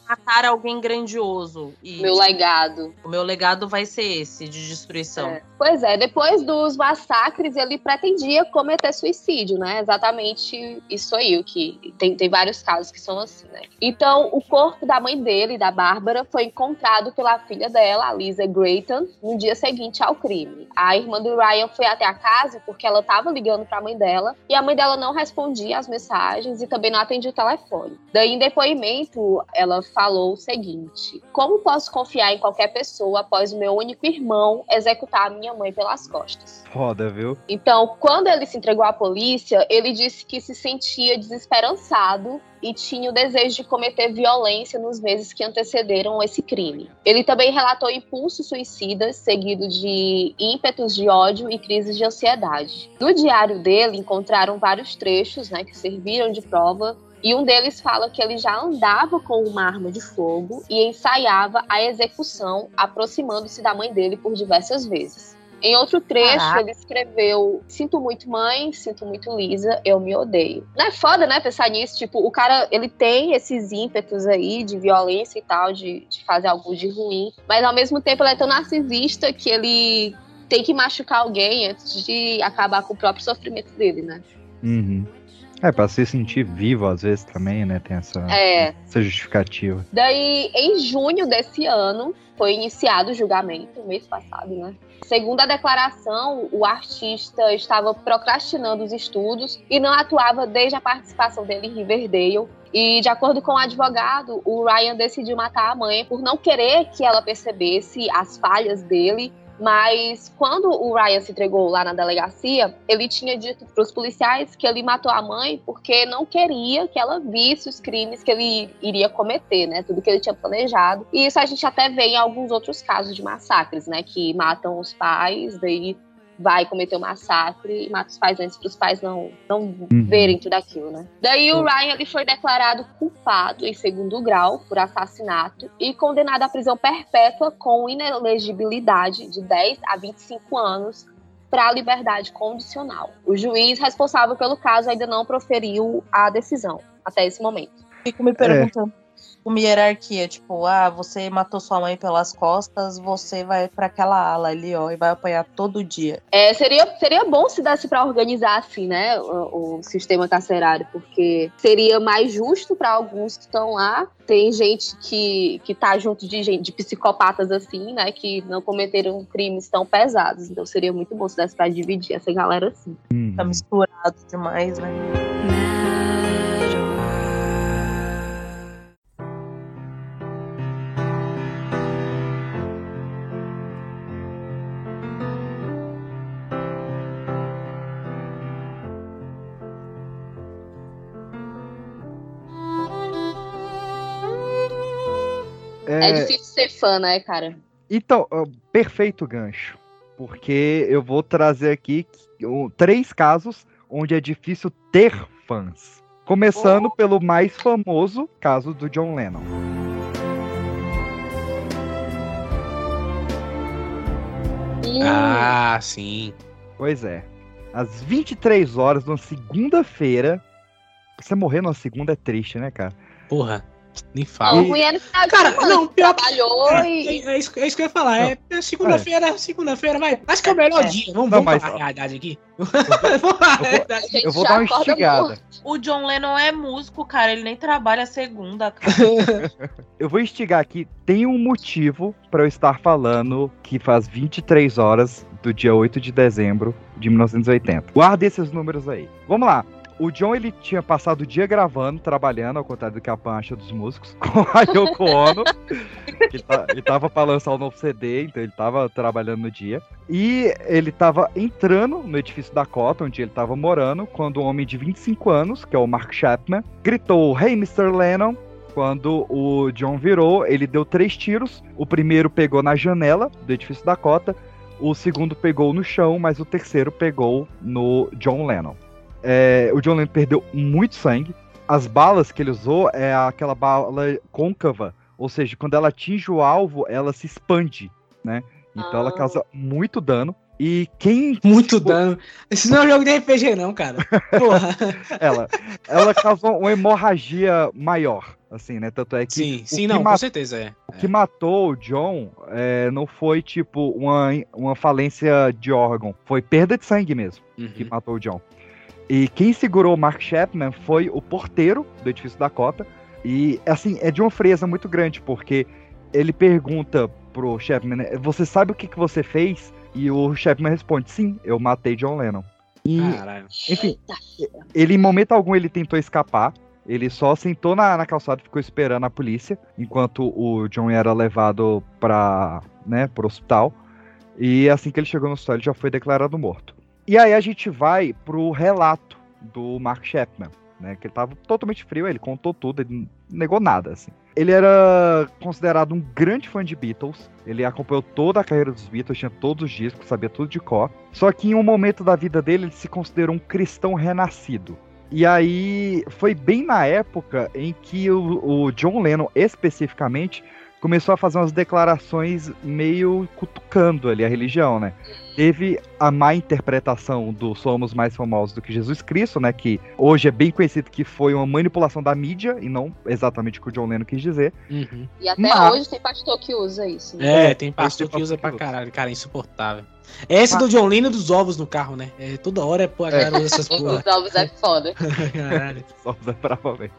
[SPEAKER 2] matar alguém grandioso. E,
[SPEAKER 1] Meu legado.
[SPEAKER 2] O meu legado vai ser esse, de destruição.
[SPEAKER 1] É. Pois é, depois dos massacres, ele pretendia cometer suicídio, né? Exatamente isso aí, o que tem, tem vários casos que são assim, né? Então, o corpo da mãe dele, da Bárbara, foi encontrado pela filha dela, a Lisa Grayton, no dia seguinte ao crime. A irmã do Ryan foi até a casa porque ela estava ligando para a mãe dela e a mãe dela não respondia às mensagens e também não atendia o telefone. Daí, em depoimento, ela falou o seguinte: Como posso confiar em qualquer pessoa após o meu único irmão executar a minha mãe pelas costas?
[SPEAKER 3] Foda, viu?
[SPEAKER 1] Então, quando ele se entregou à polícia, ele disse que se sentia desesperançado e tinha o desejo de cometer violência nos meses que antecederam esse crime. Ele também relatou impulsos suicidas, seguido de ímpetos de ódio e crises de ansiedade. No diário dele encontraram vários trechos, né, que serviram de prova. E um deles fala que ele já andava com uma arma de fogo e ensaiava a execução, aproximando-se da mãe dele por diversas vezes. Em outro trecho,
[SPEAKER 2] Caraca.
[SPEAKER 1] ele escreveu: Sinto muito, mãe, sinto muito, Lisa, eu me odeio. Não é foda, né, pensar nisso? Tipo, o cara, ele tem esses ímpetos aí de violência e tal, de, de fazer algo de ruim, mas ao mesmo tempo ele é tão narcisista que ele tem que machucar alguém antes de acabar com o próprio sofrimento dele, né?
[SPEAKER 3] Uhum. É, pra se sentir vivo às vezes também, né? Tem essa,
[SPEAKER 1] É.
[SPEAKER 3] essa justificativa.
[SPEAKER 1] Daí, em junho desse ano, foi iniciado o julgamento, mês passado, né? Segundo a declaração, o artista estava procrastinando os estudos e não atuava desde a participação dele em Riverdale. E, de acordo com o advogado, o Ryan decidiu matar a mãe por não querer que ela percebesse as falhas dele. Mas quando o Ryan se entregou lá na delegacia, ele tinha dito para os policiais que ele matou a mãe porque não queria que ela visse os crimes que ele iria cometer, né? Tudo que ele tinha planejado. E isso a gente até vê em alguns outros casos de massacres, né? Que matam os pais, daí vai cometer o massacre e mata os pais antes para os pais não, não verem tudo aquilo, né? Daí o Ryan ele foi declarado culpado em segundo grau por assassinato e condenado à prisão perpétua com inelegibilidade de 10 a 25 anos para liberdade condicional. O juiz responsável pelo caso ainda não proferiu a decisão até esse momento.
[SPEAKER 2] Fico me perguntando uma hierarquia, tipo, ah, você matou sua mãe pelas costas, você vai pra aquela ala ali, ó, e vai apanhar todo dia.
[SPEAKER 1] É, seria, seria bom se desse para organizar assim, né, o, o sistema carcerário, porque seria mais justo para alguns que estão lá. Tem gente que, que tá junto de gente, de psicopatas assim, né, que não cometeram crimes tão pesados. Então seria muito bom se desse para dividir essa galera assim.
[SPEAKER 2] Tá misturado demais, né?
[SPEAKER 1] É, difícil ser fã, né, cara?
[SPEAKER 3] Então, perfeito gancho. Porque eu vou trazer aqui três casos onde é difícil ter fãs. Começando pelo mais famoso caso do John Lennon.
[SPEAKER 4] Ah, sim.
[SPEAKER 3] Pois é. Às 23 horas, numa segunda-feira. Você morrer numa segunda é triste, né, cara?
[SPEAKER 4] Porra, nem
[SPEAKER 1] Não,
[SPEAKER 4] fala.
[SPEAKER 1] é final de
[SPEAKER 4] Cara, não, pior-
[SPEAKER 1] trabalhou
[SPEAKER 4] É,
[SPEAKER 1] e...
[SPEAKER 4] é isso, é isso que eu ia falar. É, é segunda-feira, segunda-feira, vai. Acho que é o melhor
[SPEAKER 1] É.
[SPEAKER 4] dia. Vamos,
[SPEAKER 3] Não,
[SPEAKER 4] vamos
[SPEAKER 3] mas-
[SPEAKER 4] falar a realidade aqui. A realidade.
[SPEAKER 1] gente
[SPEAKER 3] Eu vou dar uma instigada.
[SPEAKER 2] O John Lennon é músico, cara, ele nem trabalha segunda, cara.
[SPEAKER 3] Eu vou instigar aqui. Tem um motivo pra eu estar falando que faz 23 horas do dia 8 de dezembro de 1980. Guarda esses números aí. Vamos lá. O John, ele tinha passado o dia gravando, trabalhando, ao contrário do que a Pan acha dos músicos, com a Yoko Ono. ele, tá- ele tava pra lançar o novo CD, então ele tava trabalhando no dia. E ele tava entrando no edifício da Cota, onde ele tava morando, quando um homem de 25 anos, que é o Mark Chapman, gritou, Hey, Mr. Lennon, quando o John virou, ele deu três tiros. O primeiro pegou na janela do edifício da Cota, o segundo pegou no chão, mas o terceiro pegou no John Lennon. É, o John Lennon perdeu muito sangue. As balas que ele usou é aquela bala côncava, ou seja, quando ela atinge o alvo, ela se expande, né? Então ela
[SPEAKER 1] Ah.
[SPEAKER 3] causa muito dano. E quem
[SPEAKER 4] Muito dano. Esse não é um jogo de RPG, não, cara. Porra.
[SPEAKER 3] ela, ela causou uma hemorragia maior, assim, né? Tanto é que
[SPEAKER 4] Sim,
[SPEAKER 3] o
[SPEAKER 4] sim,
[SPEAKER 3] que
[SPEAKER 4] não, com
[SPEAKER 3] ma-
[SPEAKER 4] certeza é.
[SPEAKER 3] o que matou o John é, não foi tipo uma, uma falência de órgão, foi perda de sangue mesmo que
[SPEAKER 4] Uhum.
[SPEAKER 3] matou o John. E quem segurou o Mark Chapman foi o porteiro do edifício Dakota. E assim, é de uma frieza muito grande, porque ele pergunta pro Chapman, né, você sabe o que, que você fez? E o Chapman responde, sim, eu matei John Lennon. E,
[SPEAKER 4] Caralho.
[SPEAKER 3] enfim, ele em momento algum ele tentou escapar. Ele só sentou na, na calçada e ficou esperando a polícia, enquanto o John era levado para né, pro hospital. E assim que ele chegou no hospital, ele já foi declarado morto. E aí a gente vai pro relato do Mark Chapman, né? Que ele tava totalmente frio, ele contou tudo, ele negou nada, assim. Ele era considerado um grande fã de Beatles, ele acompanhou toda a carreira dos Beatles, tinha todos os discos, sabia tudo de cor. Só que em um momento da vida dele, ele se considerou um cristão renascido. E aí foi bem na época em que o, o John Lennon, especificamente, começou a fazer umas declarações meio cutucando ali a religião, né? Teve a má interpretação do Somos Mais Famosos do que Jesus Cristo, né? Que hoje é bem conhecido que foi uma manipulação da mídia e não exatamente o que o John Lennon quis dizer.
[SPEAKER 4] Uhum.
[SPEAKER 1] E até
[SPEAKER 3] Mas-
[SPEAKER 1] hoje tem pastor que usa isso. né?
[SPEAKER 4] É, tem pastor que usa pra caralho, cara, é insuportável. Esse do John Lennon dos ovos no carro, né? É, toda hora pô, a galera usa essas porra.
[SPEAKER 1] Os ovos é foda.
[SPEAKER 4] Caralho.
[SPEAKER 3] Só usa bravamente.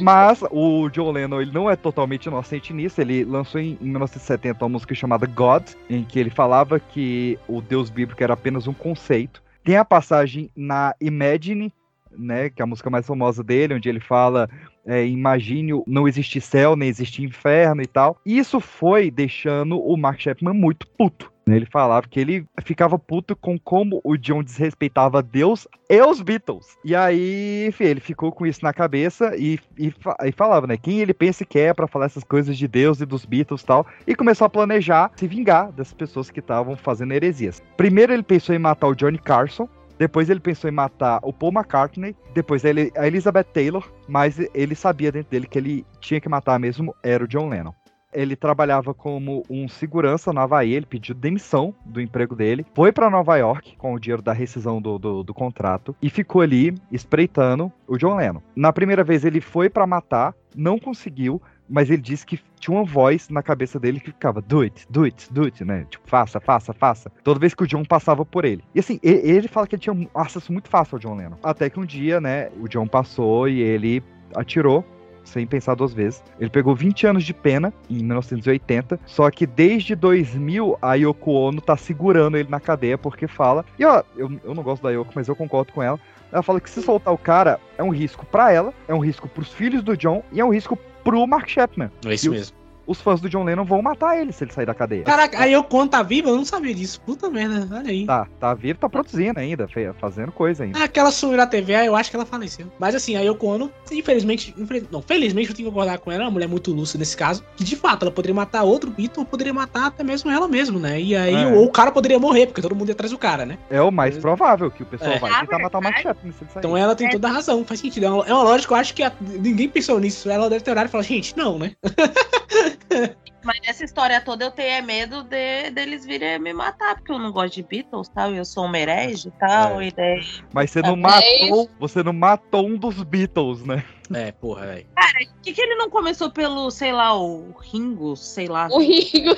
[SPEAKER 3] Mas o John Lennon ele não é totalmente inocente nisso. Ele lançou em, em 1970 uma música chamada God, em que ele falava que o Deus bíblico era apenas um conceito. Tem a passagem na Imagine, né, que é a música mais famosa dele, onde ele fala é, imagine o- não existe céu, nem existe inferno e tal. Isso foi deixando o Mark Chapman muito puto. Né? Ele falava que ele ficava puto com como o John desrespeitava Deus e os Beatles. E aí, enfim, ele ficou com isso na cabeça e, e, e falava, né? Quem ele pensa que é pra falar essas coisas de Deus e dos Beatles e tal. E começou a planejar se vingar dessas pessoas que estavam fazendo heresias. Primeiro ele pensou em matar o Johnny Carson. Depois ele pensou em matar o Paul McCartney, depois a Elizabeth Taylor, mas ele sabia dentro dele que ele tinha que matar mesmo era o John Lennon. Ele trabalhava como um segurança no Havaí, ele pediu demissão do emprego dele, foi para Nova York com o dinheiro da rescisão do, do, do contrato e ficou ali espreitando o John Lennon. Na primeira vez ele foi para matar, não conseguiu, mas ele disse que tinha uma voz na cabeça dele que ficava do it, do it, do it, né? Tipo, faça, faça, faça. Toda vez que o John passava por ele. E assim, ele fala que ele tinha acesso muito fácil ao John Lennon. Até que um dia, né, o John passou e ele atirou sem pensar duas vezes. Ele pegou 20 anos de pena em 1980, só que desde 2000 a Yoko Ono tá segurando ele na cadeia porque fala. E ó, eu, eu não gosto da Yoko, mas eu concordo com ela. Ela fala que se soltar o cara é um risco pra ela, é um risco pros filhos do John e é um risco pro Mark Chapman.
[SPEAKER 4] É isso
[SPEAKER 3] E
[SPEAKER 4] mesmo.
[SPEAKER 3] Os fãs do John Lennon vão matar ele se ele sair da cadeia.
[SPEAKER 4] Caraca, aí eu conto tá viva, eu não sabia disso. Puta merda, olha aí.
[SPEAKER 3] Tá, tá vivo, tá produzindo ainda, fazendo coisa ainda.
[SPEAKER 4] Ah, Aquela sumiu na TV, eu acho que ela faleceu. Mas assim, a Yoko Ono, infelizmente, infeliz- não, felizmente eu tenho que concordar com ela, é uma mulher muito lúcida nesse caso, que de fato ela poderia matar outro Beatle, ou poderia matar até mesmo ela mesmo, né? E aí,
[SPEAKER 3] É.
[SPEAKER 4] ou o cara poderia morrer, porque todo mundo ia atrás do cara, né?
[SPEAKER 3] É o mais provável que o pessoal
[SPEAKER 4] É.
[SPEAKER 3] vai tentar matar o Mark Chapman se ele sair.
[SPEAKER 4] Então ela tem toda a razão, faz sentido. É uma, é uma lógica, eu acho que a- ninguém pensou nisso. Ela deve ter olhado e falado, gente, não, né?
[SPEAKER 2] Mas nessa história toda eu tenho é medo de, deles virem me matar, porque eu não gosto de Beatles tal, e eu sou uma herege e tal,
[SPEAKER 3] É.
[SPEAKER 2] e daí.
[SPEAKER 3] Mas você não matou, você não matou um dos Beatles, né?
[SPEAKER 4] É, porra, velho.
[SPEAKER 2] Cara, por que, que ele não começou pelo, sei lá, o Ringo, sei lá?
[SPEAKER 1] O Ringo.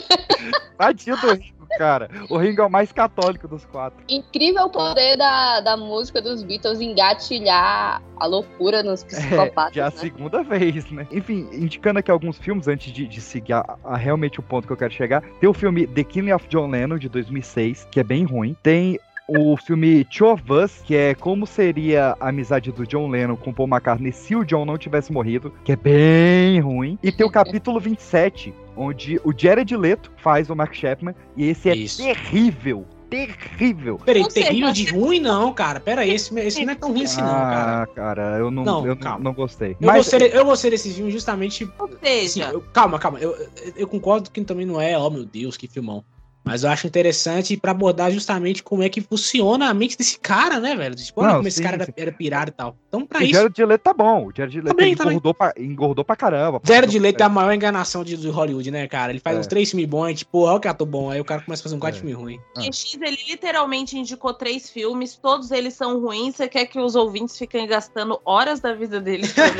[SPEAKER 3] Tadinho do Ringo, cara. O Ringo é o mais católico dos quatro.
[SPEAKER 1] Incrível o poder da, da música dos Beatles engatilhar a loucura nos
[SPEAKER 3] É,
[SPEAKER 1] psicopatas.
[SPEAKER 3] já a
[SPEAKER 1] né?
[SPEAKER 3] segunda vez, né? Enfim, indicando aqui alguns filmes antes de, de seguir a, a realmente o ponto que eu quero chegar. Tem o filme The Killing of John Lennon, de 2006, que é bem ruim. Tem o filme Two of Us, que é como seria a amizade do John Lennon com Paul McCartney se o John não tivesse morrido, que é bem ruim. E tem o capítulo 27, onde o Jared Leto faz o Mark Chapman, e esse é
[SPEAKER 4] Isso.
[SPEAKER 3] terrível. Terrível.
[SPEAKER 4] Peraí, terrível de ruim não, cara. Pera aí, esse, esse não é tão ruim assim não, cara.
[SPEAKER 3] Ah, cara, eu não,
[SPEAKER 4] Não,
[SPEAKER 3] eu
[SPEAKER 4] calma.
[SPEAKER 3] não gostei.
[SPEAKER 4] Eu, gostei, de- eu gostei desse filme justamente.
[SPEAKER 2] Ou
[SPEAKER 4] assim,
[SPEAKER 2] seja,
[SPEAKER 4] eu- calma, calma. Eu, eu- eu concordo que também não é, oh meu Deus, que filmão. Mas eu acho interessante pra abordar justamente como é que funciona a mente desse cara, né, velho? Tipo, olha
[SPEAKER 3] Não,
[SPEAKER 4] como esse
[SPEAKER 3] sim,
[SPEAKER 4] cara era,
[SPEAKER 3] sim.
[SPEAKER 4] era pirado e tal. Então, pra
[SPEAKER 3] o
[SPEAKER 4] isso.
[SPEAKER 3] Jared Leto tá bom. O Jared Leto
[SPEAKER 4] bem, tá bem.
[SPEAKER 3] engordou, pra, engordou pra caramba.
[SPEAKER 4] Zero de Leito é a maior enganação de, de Hollywood, né, cara? Ele faz
[SPEAKER 3] É.
[SPEAKER 4] uns três filmes bons, e tipo, olha o que ator bom. Aí o cara começa a fazer um quatro
[SPEAKER 3] É.
[SPEAKER 4] filme ruim.
[SPEAKER 3] Ah.
[SPEAKER 2] o X ele literalmente indicou três filmes, todos eles são ruins. Você quer que os ouvintes fiquem gastando horas da vida deles tudo?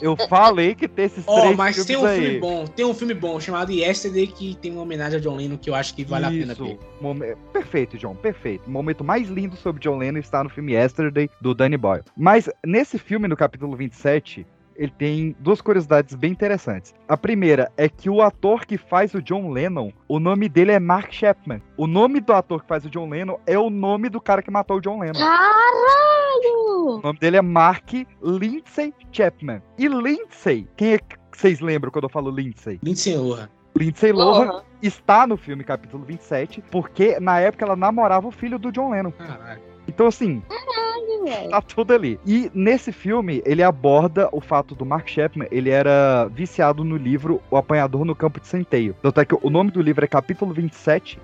[SPEAKER 3] Eu falei que tem esses
[SPEAKER 4] Ó,
[SPEAKER 3] três
[SPEAKER 4] mas
[SPEAKER 3] filmes
[SPEAKER 4] tem um
[SPEAKER 3] aí.
[SPEAKER 4] filme bom. Tem um filme bom chamado Yesterday que tem uma homenagem a John Lennon que eu acho que vale a pena
[SPEAKER 3] Isso.
[SPEAKER 4] ver.
[SPEAKER 3] Perfeito, John, perfeito. O momento mais lindo sobre John Lennon está no filme Yesterday, do Danny Boyle. Mas nesse filme, no capítulo 27, ele tem duas curiosidades bem interessantes. A primeira é que o ator que faz o John Lennon, o nome dele é Mark Chapman. O nome do ator que faz o John Lennon é o nome do cara que matou o John Lennon.
[SPEAKER 1] Caralho!
[SPEAKER 3] O nome dele é Mark Lindsay Chapman. E Lindsay, quem é que vocês lembram quando eu falo Lindsay?
[SPEAKER 4] Lindsay Lohan.
[SPEAKER 3] Lindsay Lohan está no filme capítulo 27, porque na época ela namorava o filho do John Lennon.
[SPEAKER 4] Caralho.
[SPEAKER 3] Então, assim,
[SPEAKER 1] Caralho, velho.
[SPEAKER 3] tá tudo ali. E nesse filme, ele aborda o fato do Mark Chapman, ele era viciado no livro O Apanhador no Campo de Centeio. Tanto é que o nome do livro é capítulo 27,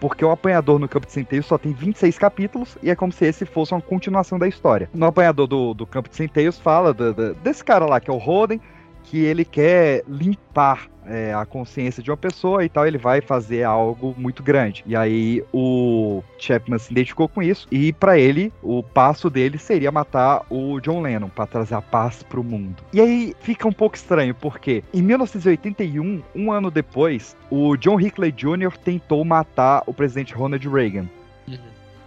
[SPEAKER 3] porque o Apanhador no Campo de Centeio só tem 26 capítulos e é como se esse fosse uma continuação da história. No Apanhador do, do Campo de Centeios fala da- da- desse cara lá, que é o Roden, que ele quer limpar é, a consciência de uma pessoa e tal, ele vai fazer algo muito grande. E aí o Chapman se identificou com isso e para ele o passo dele seria matar o John Lennon para trazer a paz pro mundo. E aí fica um pouco estranho porque em 1981, um ano depois, o John Hinckley Jr. tentou matar o presidente Ronald Reagan.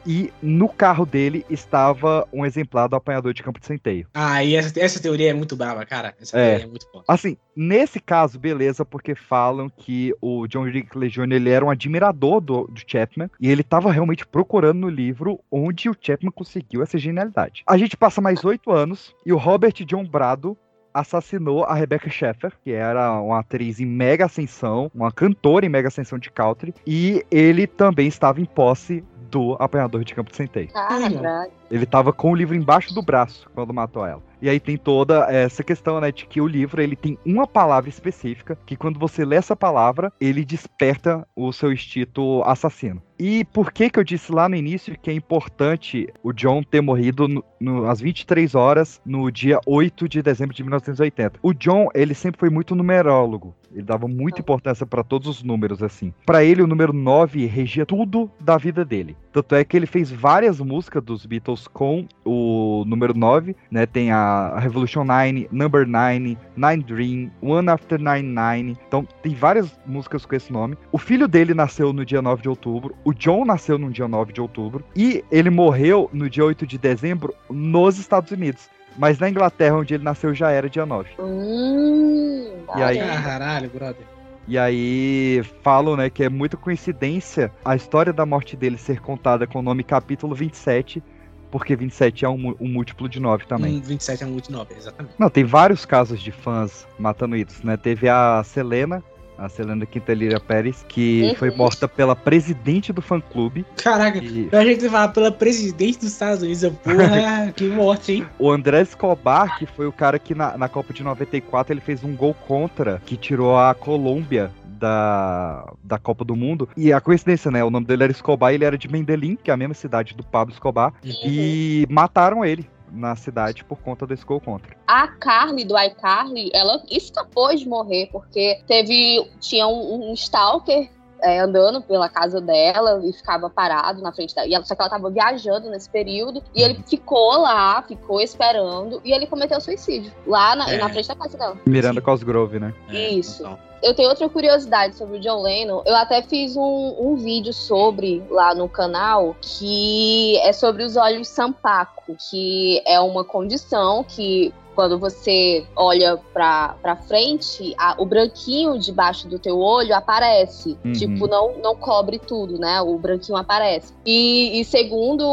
[SPEAKER 3] E no carro dele estava um exemplar do apanhador de campo de centeio.
[SPEAKER 4] Ah, e essa, essa teoria é muito brava, cara. Essa
[SPEAKER 3] É.
[SPEAKER 4] teoria é muito forte.
[SPEAKER 3] Assim, nesse caso, beleza, porque falam que o John Hinckley Jr. ele era um admirador do, do Chapman e ele estava realmente procurando no livro onde o Chapman conseguiu essa genialidade. A gente passa mais oito anos e o Robert John Brado assassinou a Rebecca Sheffer, que era uma atriz em mega ascensão, uma cantora em mega ascensão de country, e ele também estava em posse do apanhador de campo de centeio.
[SPEAKER 1] Caralho.
[SPEAKER 3] Ele tava com o livro embaixo do braço quando matou ela. E aí tem toda essa questão, né, de que o livro ele tem uma palavra específica que quando você lê essa palavra, ele desperta o seu instinto assassino. E por que que eu disse lá no início que é importante o John ter morrido no, no- às 23 horas no dia 8 de dezembro de 1980? O John, ele sempre foi muito numerólogo. Ele dava muita importância para todos os números assim. Para ele o número 9 regia tudo da vida dele. Tanto é que ele fez várias músicas dos Beatles com o número 9, né? Tem a Revolution 9, Number 9, Nine Dream, One After Nine Nine. Então, tem várias músicas com esse nome. O filho dele nasceu no dia 9 de outubro, o John nasceu no dia 9 de outubro e ele morreu no dia 8 de dezembro nos Estados Unidos. Mas na Inglaterra, onde ele nasceu, já era dia 9.
[SPEAKER 1] Hum,
[SPEAKER 3] E aí-
[SPEAKER 4] Caralho, brother.
[SPEAKER 3] E aí falam, né, que é muita coincidência a história da morte dele ser contada com o nome capítulo 27, porque 27 é um, um múltiplo de 9 também.
[SPEAKER 4] Um 27 é muito nobre, exatamente.
[SPEAKER 3] Não, tem vários casos de fãs matando ídolos, né? Teve a Selena, a Selena Quintelira Pérez, que
[SPEAKER 4] Uhum.
[SPEAKER 3] foi morta pela presidente do fã-clube.
[SPEAKER 4] Caraca,
[SPEAKER 3] E-
[SPEAKER 4] eu achei que você falava pela presidente dos Estados Unidos. Eu, Porra, que morte, hein?
[SPEAKER 3] O André Escobar, que foi o cara que na, na Copa de 94 ele fez um gol contra, que tirou a Colômbia da, da Copa do Mundo. E a coincidência, né? O nome dele era Escobar e ele era de Mendelim, que é a mesma cidade do Pablo Escobar. E mataram ele na cidade por conta desse gol contra.
[SPEAKER 1] A Carly do iCarly, ela escapou de morrer, porque teve. Tinha um, um stalker é, andando pela casa dela e ficava parado na frente da. E ela, só que ela tava viajando nesse período. E ele ficou lá, ficou esperando, e ele cometeu suicídio. Lá na,
[SPEAKER 3] É.
[SPEAKER 1] na frente da casa dela.
[SPEAKER 3] Miranda Cosgrove, né?
[SPEAKER 1] Isso. Eu tenho outra curiosidade sobre o John Lennon. Eu até fiz um, um vídeo sobre lá no canal que é sobre os olhos sampaco, que é uma condição que quando você olha pra, pra frente, a- o branquinho debaixo do teu olho aparece.
[SPEAKER 16] Uhum.
[SPEAKER 1] Tipo, não, não cobre tudo, né? O branquinho aparece. E, e segundo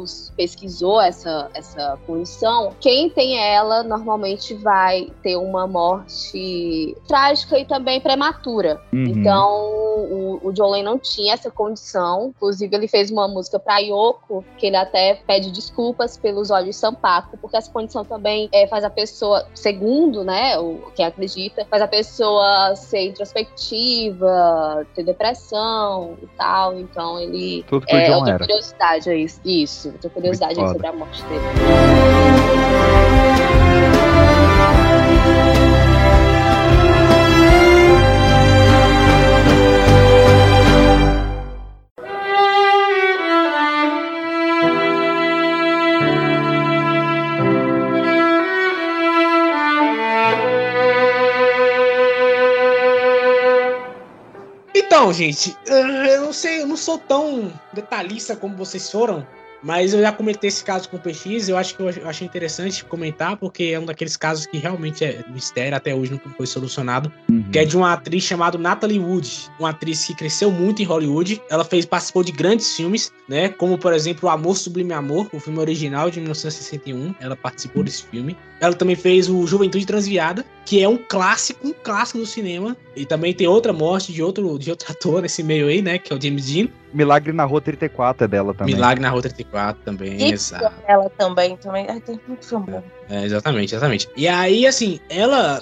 [SPEAKER 1] os pesquisou essa, essa condição, quem tem ela normalmente vai ter uma morte trágica e também prematura.
[SPEAKER 16] Uhum.
[SPEAKER 1] Então, o, o John Lennon tinha essa condição. Inclusive, ele fez uma música pra Yoko, que ele até pede desculpas pelos olhos sampaco, porque essa condição também é, faz a pessoa, segundo, né, o, quem acredita, faz a pessoa ser introspectiva, ter depressão e tal. Então, ele.
[SPEAKER 3] Tudo que
[SPEAKER 1] é outra
[SPEAKER 3] era.
[SPEAKER 1] curiosidade aí. Isso, outra curiosidade
[SPEAKER 3] foda.
[SPEAKER 1] sobre a morte dele.
[SPEAKER 4] Então, gente, eu não sei, eu não sou tão detalhista como vocês foram, mas eu já comentei esse caso com o PX, eu acho que eu ach- eu achei interessante comentar, porque é um daqueles casos que realmente é mistério, até hoje nunca foi solucionado, que é de uma atriz chamada Natalie Wood, uma atriz que cresceu muito em Hollywood, ela fez, participou de grandes filmes, né, como por exemplo O Amor Sublime Amor, o filme original de 1961, ela participou desse filme. Ela também fez o Juventude Transviada, que é um clássico, um clássico do cinema, e também tem outra morte de outro, de outro ator nesse meio aí, né, que é o James Dean.
[SPEAKER 3] Milagre na Rua 34 é dela também.
[SPEAKER 4] Milagre na Rua 34 também,
[SPEAKER 2] E
[SPEAKER 4] exato.
[SPEAKER 2] ela também, também. Ai, tem muito filme bom.
[SPEAKER 4] É, exatamente, exatamente. E aí, assim, ela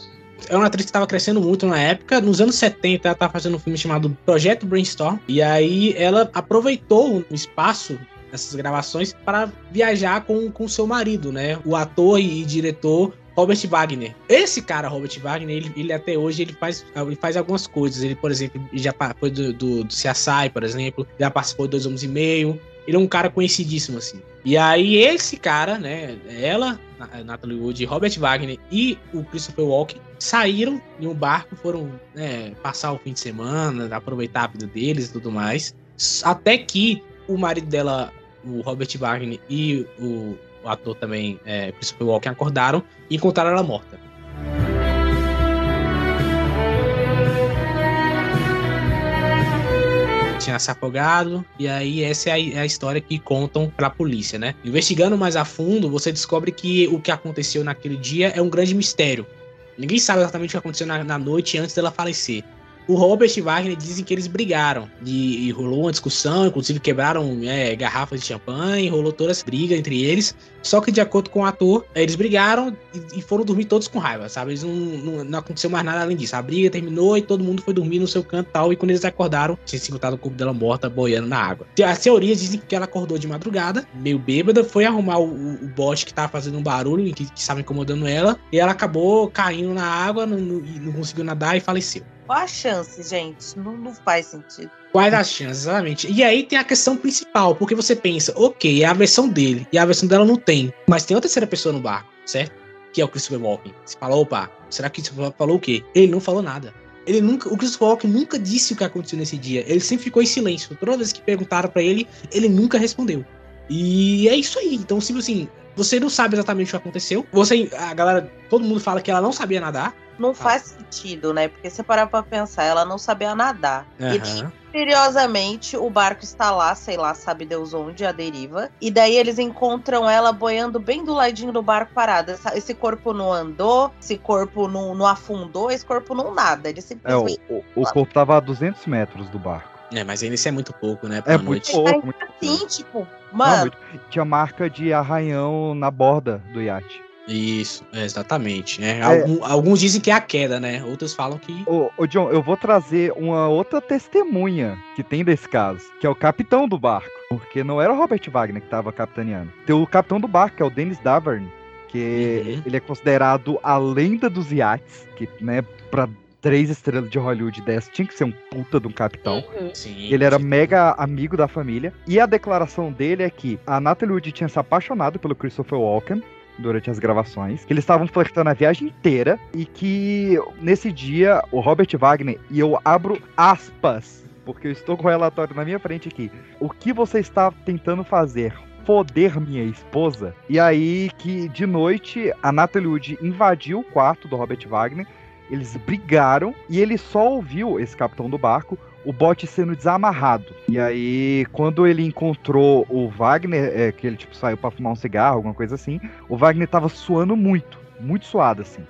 [SPEAKER 4] é uma atriz que estava crescendo muito na época. Nos anos 70, ela estava fazendo um filme chamado Projeto Brainstorm. E aí ela aproveitou o espaço dessas gravações para viajar com com seu marido, né? O ator e diretor Robert Wagner. Esse cara, Robert Wagner, ele, ele até hoje ele faz, ele faz algumas coisas. Ele, por exemplo, já foi do, do, do CSI, por exemplo, já participou de Dois Homens e Meio. Ele é um cara conhecidíssimo, assim. E aí, esse cara, né? Ela, Natalie Wood, Robert Wagner e o Christopher Walken saíram em um barco, foram né, passar o fim de semana, aproveitar a vida deles e tudo mais. Até que o marido dela, o Robert Wagner e o, o ator também, é, Christopher Walken, acordaram e encontraram ela morta. tinha se afogado, e aí essa é a, é a, história que contam pra polícia, né? Investigando mais a fundo, você descobre que o que aconteceu naquele dia é um grande mistério. Ninguém sabe exatamente o que aconteceu na, na noite antes dela falecer. O Robert e Wagner dizem que eles brigaram. E, e rolou uma discussão, inclusive quebraram é, garrafas de champanhe, rolou toda essa briga entre eles. Só que, de acordo com o ator, eles brigaram e, e foram dormir todos com raiva, sabe? Eles não, não, não, aconteceu mais nada além disso. A briga terminou e todo mundo foi dormir no seu canto e tal. E quando eles acordaram, tinha se encontrado o corpo dela morta boiando na água. As teorias dizem que ela acordou de madrugada, meio bêbada, foi arrumar o, o, o bote que tava fazendo um barulho que, que estava incomodando ela. E ela acabou caindo na água, não conseguiu nadar e faleceu.
[SPEAKER 2] Qual a chance, gente? Não, não faz sentido.
[SPEAKER 4] Quais as chances, exatamente. E aí tem a questão principal, porque você pensa, ok, é a versão dele, e a versão dela não tem. Mas tem uma terceira pessoa no barco, certo? Que é o Christopher Walken. Você fala, opa, será que Christopher falou o quê? Ele não falou nada. Ele nunca, o Christopher Walken nunca disse o que aconteceu nesse dia. Ele sempre ficou em silêncio. Toda vez que perguntaram para ele, ele nunca respondeu. E é isso aí. Então, tipo assim, você não sabe exatamente o que aconteceu. Você, a galera, todo mundo fala que ela não sabia nadar.
[SPEAKER 2] Não faz sentido, né? Porque você parar pra pensar, ela não sabia nadar. Uhum. E misteriosamente o barco está lá, sei lá, sabe Deus onde, a deriva. E daí eles encontram ela boiando bem do ladinho do barco parado. Esse corpo não andou, esse corpo não, não afundou, esse corpo não nada. Ele simplesmente.
[SPEAKER 3] É, o, o, o corpo tava a 200 metros do barco.
[SPEAKER 4] É, mas ainda isso é muito pouco, né?
[SPEAKER 3] É muito pouco, muito
[SPEAKER 2] assim, tipo, mano. Não, muito...
[SPEAKER 3] Tinha marca de arranhão na borda do iate.
[SPEAKER 4] Isso, exatamente. Né? É. Algum, alguns dizem que é a queda, né? Outros falam que.
[SPEAKER 3] Ô, ô, John, eu vou trazer uma outra testemunha que tem desse caso, que é o capitão do barco. Porque não era o Robert Wagner que estava capitaneando. Tem o capitão do barco, que é o Dennis Davern, que uhum. ele é considerado a lenda dos iates, que, né, pra três estrelas de Hollywood dessa tinha que ser um puta de um capitão.
[SPEAKER 2] Uhum.
[SPEAKER 4] Sim,
[SPEAKER 3] ele era
[SPEAKER 4] sim.
[SPEAKER 3] mega amigo da família. E a declaração dele é que a Natalie Wood tinha se apaixonado pelo Christopher Walken durante as gravações, que eles estavam flertando a viagem inteira e que nesse dia o Robert Wagner, e eu abro aspas, porque eu estou com o relatório na minha frente aqui, o que você está tentando fazer? Foder minha esposa? E aí que de noite a Natalie Wood invadiu o quarto do Robert Wagner, eles brigaram e ele só ouviu esse capitão do barco o bote sendo desamarrado. E aí, quando ele encontrou o Wagner, é, que ele tipo saiu para fumar um cigarro, alguma coisa assim, o Wagner tava suando muito, muito suado assim.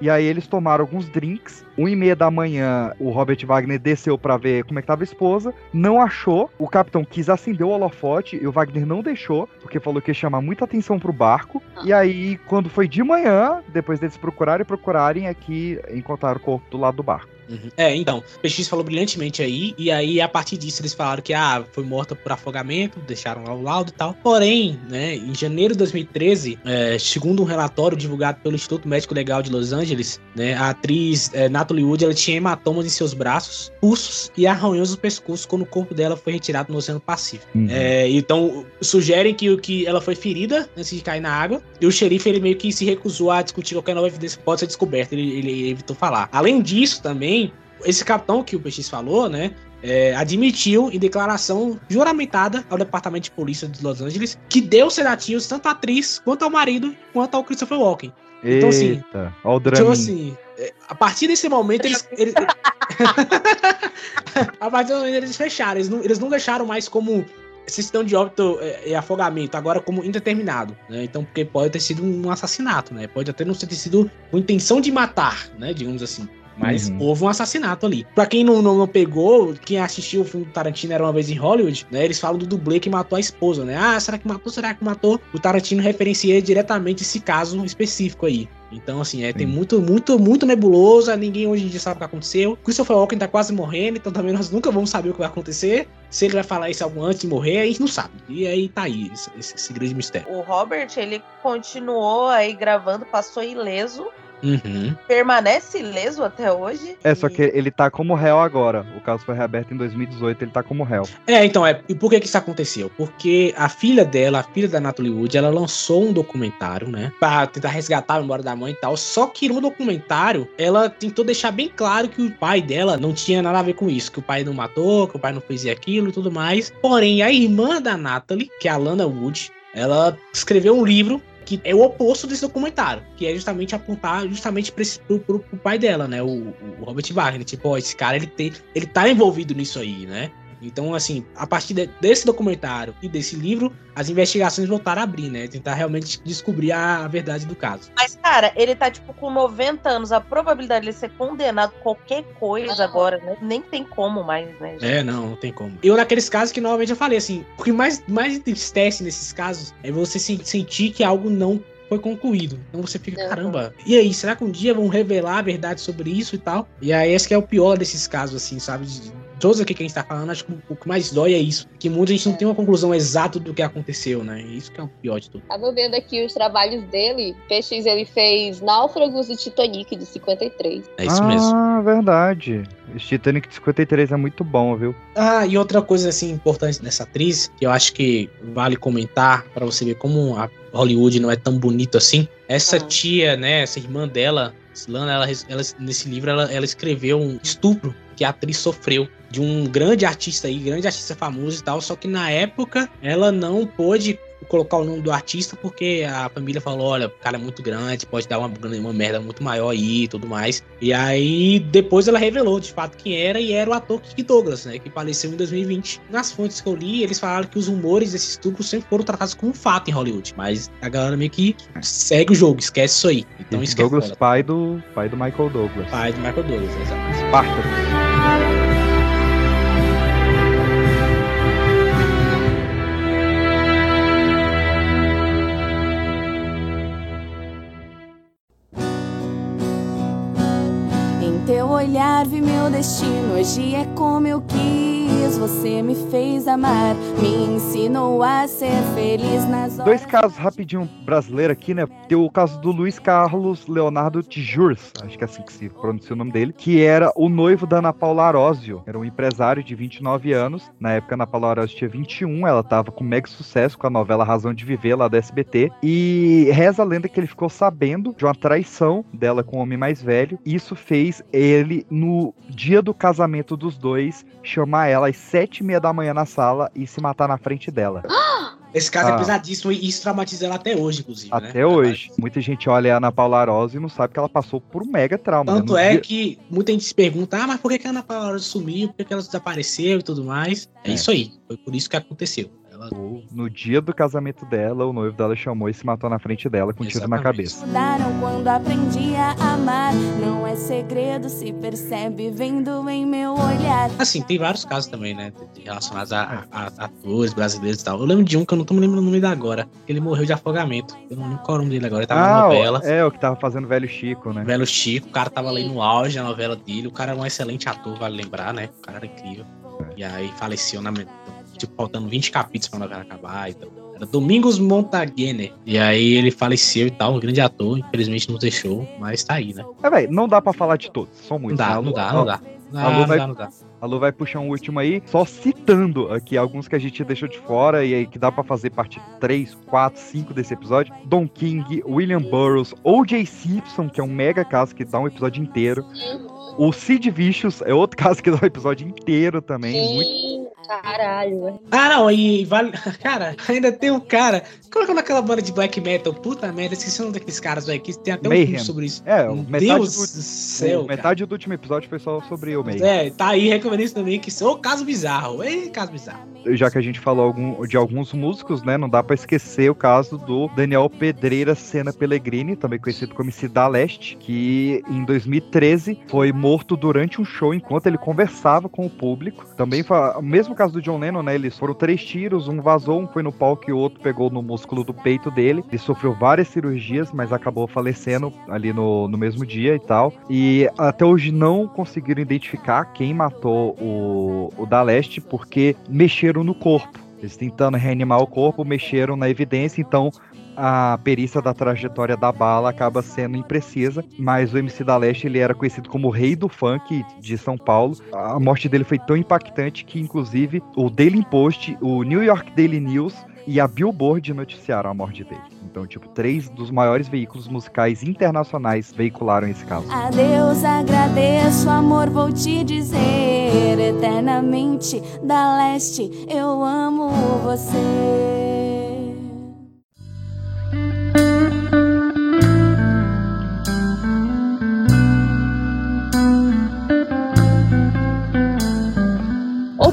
[SPEAKER 3] E aí eles tomaram alguns drinks. Um e meia da manhã, o Robert Wagner desceu para ver como é que tava a esposa. Não achou. O capitão quis acender o holofote e o Wagner não deixou, porque falou que ia chamar muita atenção pro barco. E aí, quando foi de manhã, depois deles procurarem e procurarem, aqui encontraram o corpo do lado do barco.
[SPEAKER 4] Uhum. É, então, o PX falou brilhantemente aí, e aí a partir disso eles falaram que ah, foi morta por afogamento, deixaram lá o laudo e tal. Porém, né, em janeiro de 2013, é, segundo um relatório divulgado pelo Instituto Médico Legal de Los Angeles, né, a atriz é, Natalie Wood ela tinha hematomas em seus braços, pulsos e arranhões no pescoço quando o corpo dela foi retirado no Oceano Pacífico. Uhum. É, então, sugerem que, que ela foi ferida antes de cair na água, e o xerife ele meio que se recusou a discutir qualquer nova evidência que pode ser descoberta, ele, ele evitou falar. Além disso, também, esse capitão que o PX falou, né? É, admitiu em declaração juramentada ao Departamento de Polícia de Los Angeles que deu sedativos tanto à atriz quanto ao marido quanto ao Christopher Walken. Então, assim,
[SPEAKER 3] Eita, ó o
[SPEAKER 4] então, assim, é, a partir desse momento eles. eles... a partir desse momento eles fecharam, eles não, eles não deixaram mais como certidão de óbito e é, afogamento, agora como indeterminado, né? Então, porque pode ter sido um assassinato, né? Pode até não ter sido com intenção de matar, né? Digamos assim. Mas uhum. houve um assassinato ali. Pra quem não, não, não, pegou, quem assistiu o filme do Tarantino era uma vez em Hollywood, né? Eles falam do dublê que matou a esposa, né? Ah, será que matou? Será que matou? O Tarantino referencia diretamente esse caso específico aí. Então, assim, é, tem muito, muito, muito nebulosa, ninguém hoje em dia sabe o que aconteceu. Christopher Walken tá quase morrendo, então também nós nunca vamos saber o que vai acontecer. Se ele vai falar isso algo antes de morrer, a gente não sabe. E aí tá aí, esse, esse grande mistério.
[SPEAKER 2] O Robert, ele continuou aí gravando, passou ileso.
[SPEAKER 4] Uhum.
[SPEAKER 2] Permanece ileso até hoje.
[SPEAKER 3] É, só que ele tá como réu agora. O caso foi reaberto em 2018, ele tá como réu.
[SPEAKER 4] É, então, é. E por que que isso aconteceu? Porque a filha dela, a filha da Natalie Wood, ela lançou um documentário, né? Pra tentar resgatar a memória da mãe e tal. Só que no documentário, ela tentou deixar bem claro que o pai dela não tinha nada a ver com isso. Que o pai não matou, que o pai não fez aquilo e tudo mais. Porém, a irmã da Natalie, que é a Lana Wood, ela escreveu um livro que é o oposto desse documentário, que é justamente apontar justamente pra esse, pro, pro, pro pai dela, né? O, o Robert Wagner. Tipo, ó, esse cara ele, tem, ele tá envolvido nisso aí, né? Então, assim, a partir de- desse documentário e desse livro, as investigações voltaram a abrir, né? Tentar realmente descobrir a, a verdade do caso.
[SPEAKER 2] Mas, cara, ele tá, tipo, com 90 anos. A probabilidade de ele ser condenado qualquer coisa agora, né? Nem tem como mais, né?
[SPEAKER 4] É, não, não tem como. Eu, naqueles casos que novamente eu falei, assim, o que mais, mais entristece nesses casos é você se- sentir que algo não foi concluído. Então você fica, caramba, e aí, será que um dia vão revelar a verdade sobre isso e tal? E aí, esse que é o pior desses casos, assim, sabe? De todos aqui que a gente tá falando, acho que o que mais dói é isso. Que muita gente não tem uma conclusão exata do que aconteceu, né? Isso que é o pior de tudo.
[SPEAKER 1] Tava vendo aqui os trabalhos dele. PX ele fez Náufragos e Titanic de 53.
[SPEAKER 4] É isso
[SPEAKER 3] ah,
[SPEAKER 4] mesmo.
[SPEAKER 3] verdade. Esse Titanic de 53 é muito bom, viu?
[SPEAKER 4] Ah, e outra coisa assim importante nessa atriz, que eu acho que vale comentar pra você ver como a Hollywood não é tão bonito assim. Essa tia, né, essa irmã dela, Lana, ela, ela- nesse livro ela, ela escreveu um estupro que a atriz sofreu de um grande artista aí, grande artista famoso e tal, só que na época ela não pôde colocar o nome do artista porque a família falou, olha, o cara é muito grande, pode dar uma, uma merda muito maior aí e tudo mais. E aí depois ela revelou de fato quem era e era o ator Kirk Douglas, né, que faleceu em 2020. Nas fontes que eu li, eles falaram que os rumores desse estupro sempre foram tratados como um fato em Hollywood, mas a galera meio que segue o jogo, esquece isso aí. Então
[SPEAKER 3] Kirk Douglas, pai do, pai do Michael Douglas.
[SPEAKER 4] Pai do Michael Douglas, exato.
[SPEAKER 3] Spartacus.
[SPEAKER 16] Olhar vi meu destino, hoje é como eu quis. Você me fez amar, me ensinou a ser feliz nas horas.
[SPEAKER 3] Dois casos rapidinho brasileiro aqui, né? Tem o caso do Luiz Carlos Leonardo Tijurs, acho que é assim que se pronuncia o nome dele, que era o noivo da Ana Paula Arósio. Era um empresário de 29 anos. Na época, Ana Paula Arósio tinha 21, ela tava com mega sucesso com a novela Razão de Viver, lá da SBT. E reza a lenda que ele ficou sabendo de uma traição dela com um homem mais velho. E isso fez ele, no dia do casamento dos dois, chamar ela às sete e meia da manhã na sala e se matar na frente dela.
[SPEAKER 4] Esse caso
[SPEAKER 3] Ah.
[SPEAKER 4] é pesadíssimo e isso traumatiza ela até hoje, inclusive, né?
[SPEAKER 3] Até hoje. Muita gente olha a Ana Paula Arósio e não sabe que ela passou por um mega trauma. né?
[SPEAKER 4] Tanto
[SPEAKER 3] No
[SPEAKER 4] é
[SPEAKER 3] dia-
[SPEAKER 4] que muita gente se pergunta, ah, mas por que, que a Ana Paula sumiu? Por que, que ela desapareceu e tudo mais? É,
[SPEAKER 3] É.
[SPEAKER 4] isso aí. Foi por isso que aconteceu. Ela...
[SPEAKER 3] No dia do casamento dela, o noivo dela chamou e se matou na frente dela com um tiro na cabeça.
[SPEAKER 16] Mudaram quando aprendi a amar. Não é segredo, se percebe vendo em meu olhar.
[SPEAKER 4] Assim, tem vários casos também, né? Relacionados a, a- a atores brasileiros e tal. Eu lembro de um que eu não tô me lembrando o nome dele agora. Ele morreu de afogamento. Eu não lembro qual é o nome dele agora. Ele tava na
[SPEAKER 3] Ah,
[SPEAKER 4] novela.
[SPEAKER 3] é, o que tava fazendo velho Chico, né?
[SPEAKER 4] Velho Chico, o cara tava ali no auge da novela dele. O cara era um excelente ator, vale lembrar, né? O cara era incrível. E aí faleceu na. Tipo, faltando 20 capítulos pra novela acabar e tal. Era Domingos Montaguene. E aí ele faleceu e tal, um grande ator. Infelizmente nos deixou, mas tá aí, né?
[SPEAKER 3] É, velho, não dá pra falar de todos, são muitos.
[SPEAKER 4] dá,
[SPEAKER 3] né? A
[SPEAKER 4] não dá, não dá.
[SPEAKER 3] A Lu
[SPEAKER 4] Não
[SPEAKER 3] vai,
[SPEAKER 4] dá, não dá.
[SPEAKER 3] a Lu vai puxar um último aí, só citando aqui alguns que a gente deixou de fora e aí que dá pra fazer parte 3, 4, 5 desse episódio. Don King, William Burroughs, O.J. Simpson, que é um mega caso que dá um episódio inteiro. O Sid Vicious é outro caso que dá um episódio inteiro também. muito-
[SPEAKER 1] caralho, velho.
[SPEAKER 4] Ah, não, e vale. Cara, ainda tem um cara. Colocando aquela banda de black metal, puta merda, esqueci o nome daqueles caras, velho. Que tem até um
[SPEAKER 3] Mayhem.
[SPEAKER 4] filme sobre isso.
[SPEAKER 3] É, o
[SPEAKER 4] Meu
[SPEAKER 3] metade
[SPEAKER 4] Deus
[SPEAKER 3] do,
[SPEAKER 4] do céu.
[SPEAKER 3] o metade do último episódio foi só sobre o May.
[SPEAKER 4] É, tá aí recomendo isso também, que sou caso bizarro. Ei, caso bizarro.
[SPEAKER 3] já que a gente falou algum- de alguns músicos, né? Não dá pra esquecer o caso do Daniel Pedreira Sena Pellegrini, também conhecido como MC da Leste, que em 2013 foi morto durante um show enquanto ele conversava com o público. Também mesmo mesmo caso do John Lennon, né? Eles foram três tiros, um vazou, um foi no palco e o outro pegou no músculo do peito dele. Ele sofreu várias cirurgias, mas acabou falecendo ali no, no mesmo dia e tal. E até hoje não conseguiram identificar quem matou o, o da Leste, porque mexeram no corpo. Eles tentando reanimar o corpo, mexeram na evidência, então a perícia da trajetória da bala acaba sendo imprecisa, mas o MC da Leste ele era conhecido como o rei do funk de São Paulo. A morte dele foi tão impactante que inclusive o Daily Post, o New York Daily News e a Billboard noticiaram a morte dele. Então, tipo, três dos maiores veículos musicais internacionais veicularam esse caso.
[SPEAKER 16] Adeus, agradeço, amor, vou te dizer eternamente. Da leste, eu amo você.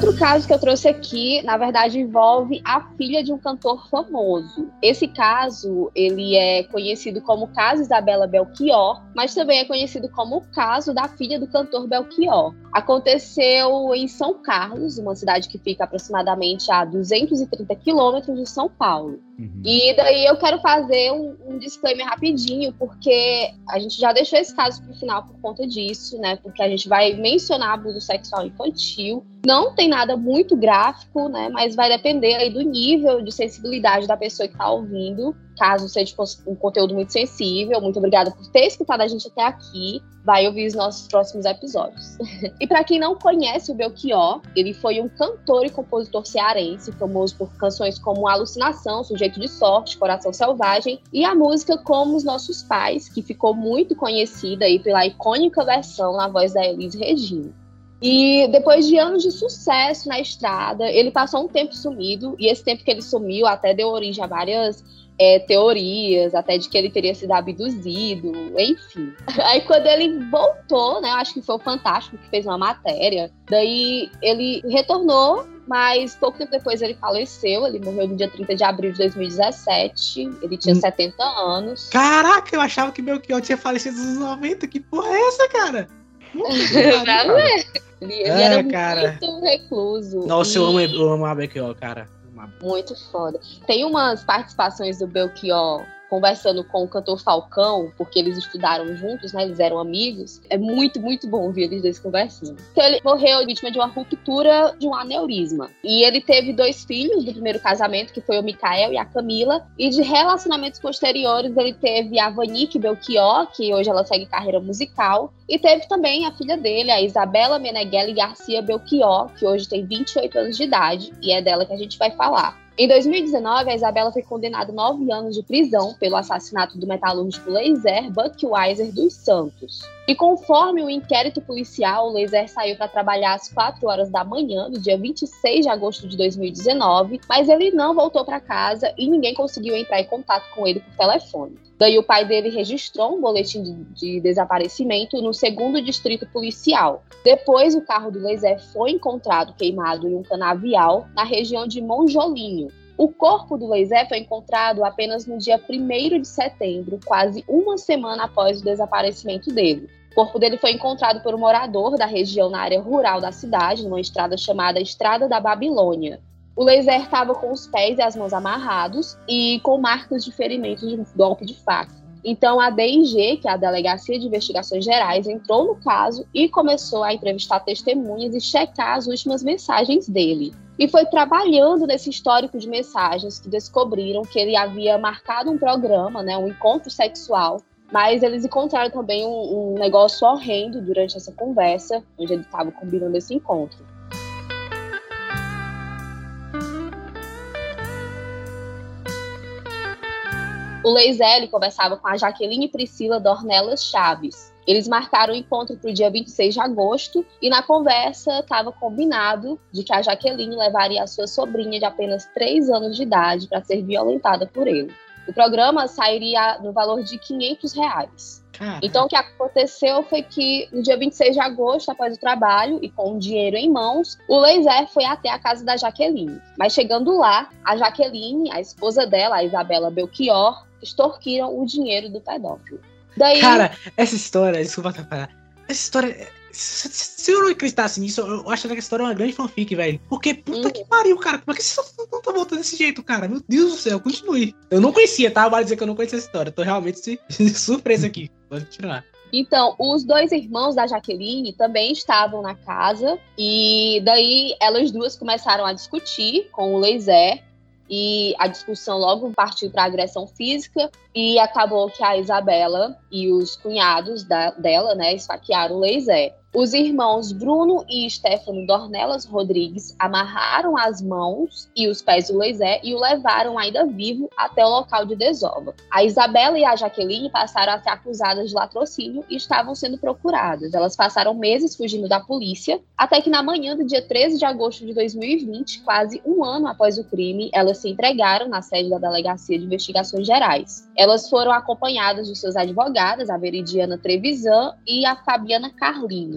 [SPEAKER 1] Outro caso que eu trouxe aqui, na verdade, envolve a filha de um cantor famoso. Esse caso, ele é conhecido como caso Isabela Belchior, mas também é conhecido como o caso da filha do cantor Belchior. Aconteceu em São Carlos, uma cidade que fica aproximadamente a 230 quilômetros de São Paulo. Uhum. E daí eu quero fazer um, um, disclaimer rapidinho, porque a gente já deixou esse caso para o final por conta disso, né? Porque a gente vai mencionar abuso sexual infantil. Não tem nada muito gráfico, né? Mas vai depender aí do nível de sensibilidade da pessoa que está ouvindo. Caso seja um conteúdo muito sensível, muito obrigada por ter escutado a gente até aqui. Vai ouvir os nossos próximos episódios. e para quem não conhece o Belchior, ele foi um cantor e compositor cearense, famoso por canções como Alucinação, Sujeito de Sorte, Coração Selvagem e a música Como os Nossos Pais, que ficou muito conhecida aí pela icônica versão na voz da Elis Regina. E depois de anos de sucesso na estrada, ele passou um tempo sumido, e esse tempo que ele sumiu até deu origem a várias é, teorias, até de que ele teria sido abduzido, enfim. Aí quando ele voltou, né, acho que foi o Fantástico que fez uma matéria, daí ele retornou, mas pouco tempo depois ele faleceu, ele morreu no dia 30 de abril de 2017, ele tinha hum. 70 anos.
[SPEAKER 4] Caraca, eu achava que Belchior tinha falecido nos 90, que porra é essa, cara?
[SPEAKER 1] Nada Ele, ele é, era cara. muito recluso.
[SPEAKER 4] Nossa, e... eu amo, eu amo a Belchior, cara.
[SPEAKER 1] Muito foda. Tem umas participações do Belchior conversando com o cantor Falcão, porque eles estudaram juntos, né? Eles eram amigos. É muito, muito bom ver eles dois conversando. Então ele morreu vítima de uma ruptura de um aneurisma. E ele teve dois filhos do primeiro casamento, que foi o Mikael e a Camila. E de relacionamentos posteriores, ele teve a Vanique Belchior, que hoje ela segue carreira musical. E teve também a filha dele, a Isabela Meneghelli Garcia Belchior, que hoje tem 28 anos de idade. E é dela que a gente vai falar. Em 2019, a Isabela foi condenada a nove anos de prisão pelo assassinato do metalúrgico Laser Buckweiser dos Santos. E conforme o inquérito policial, o Laser saiu para trabalhar às 4 horas da manhã, do dia 26 de agosto de 2019, mas ele não voltou para casa e ninguém conseguiu entrar em contato com ele por telefone. Daí o pai dele registrou um boletim de, de, desaparecimento no segundo distrito policial. Depois, o carro do Laser foi encontrado queimado em um canavial na região de Monjolinho. O corpo do Laser foi encontrado apenas no dia 1 de setembro, quase uma semana após o desaparecimento dele. O corpo dele foi encontrado por um morador da região na área rural da cidade, numa estrada chamada Estrada da Babilônia. O laser estava com os pés e as mãos amarrados e com marcas de ferimentos de golpe de faca. Então, a DIG, que é a Delegacia de Investigações Gerais, entrou no caso e começou a entrevistar testemunhas e checar as últimas mensagens dele. E foi trabalhando nesse histórico de mensagens que descobriram que ele havia marcado um programa, né, um encontro sexual, mas eles encontraram também um, um negócio horrendo durante essa conversa, onde ele estava combinando esse encontro. O Leisele conversava com a Jaqueline Priscila Dornelas Chaves. Eles marcaram o encontro para o dia 26 de agosto e na conversa estava combinado de que a Jaqueline levaria a sua sobrinha de apenas 3 anos de idade para ser violentada por ele. O programa sairia no valor de 500 reais. Então, o que aconteceu foi que no dia 26 de agosto, após o trabalho e com o dinheiro em mãos, o Laser foi até a casa da Jaqueline. Mas chegando lá, a Jaqueline, a esposa dela, a Isabela Belchior, extorquiram o dinheiro do pedófilo.
[SPEAKER 4] Daí... Cara, essa história, desculpa atrapalhar, essa história Se, se eu não acreditasse nisso, eu acharia que a história é uma grande fanfic, velho. Porque puta que pariu, cara. Como é que vocês não tá voltando desse jeito, cara? Meu Deus do céu, continue. Eu não conhecia, tá? Vale dizer que eu não conhecia essa história. Tô realmente surpresa aqui. Pode continuar.
[SPEAKER 1] Então, os dois irmãos da Jaqueline também estavam na casa e daí elas duas começaram a discutir com o Leizé e a discussão logo partiu para agressão física e acabou que a Isabela e os cunhados da, dela, né, esfaquearam o Leizé. Os irmãos Bruno e Stefano Dornelas Rodrigues amarraram as mãos e os pés do Leizé e o levaram ainda vivo até o local de desova. A Isabela e a Jaqueline passaram a ser acusadas de latrocínio e estavam sendo procuradas. Elas passaram meses fugindo da polícia, até que na manhã do dia 13 de agosto de 2020, quase um ano após o crime, elas se entregaram na sede da Delegacia de Investigações Gerais. Elas foram acompanhadas de suas advogadas, a Veridiana Trevisan e a Fabiana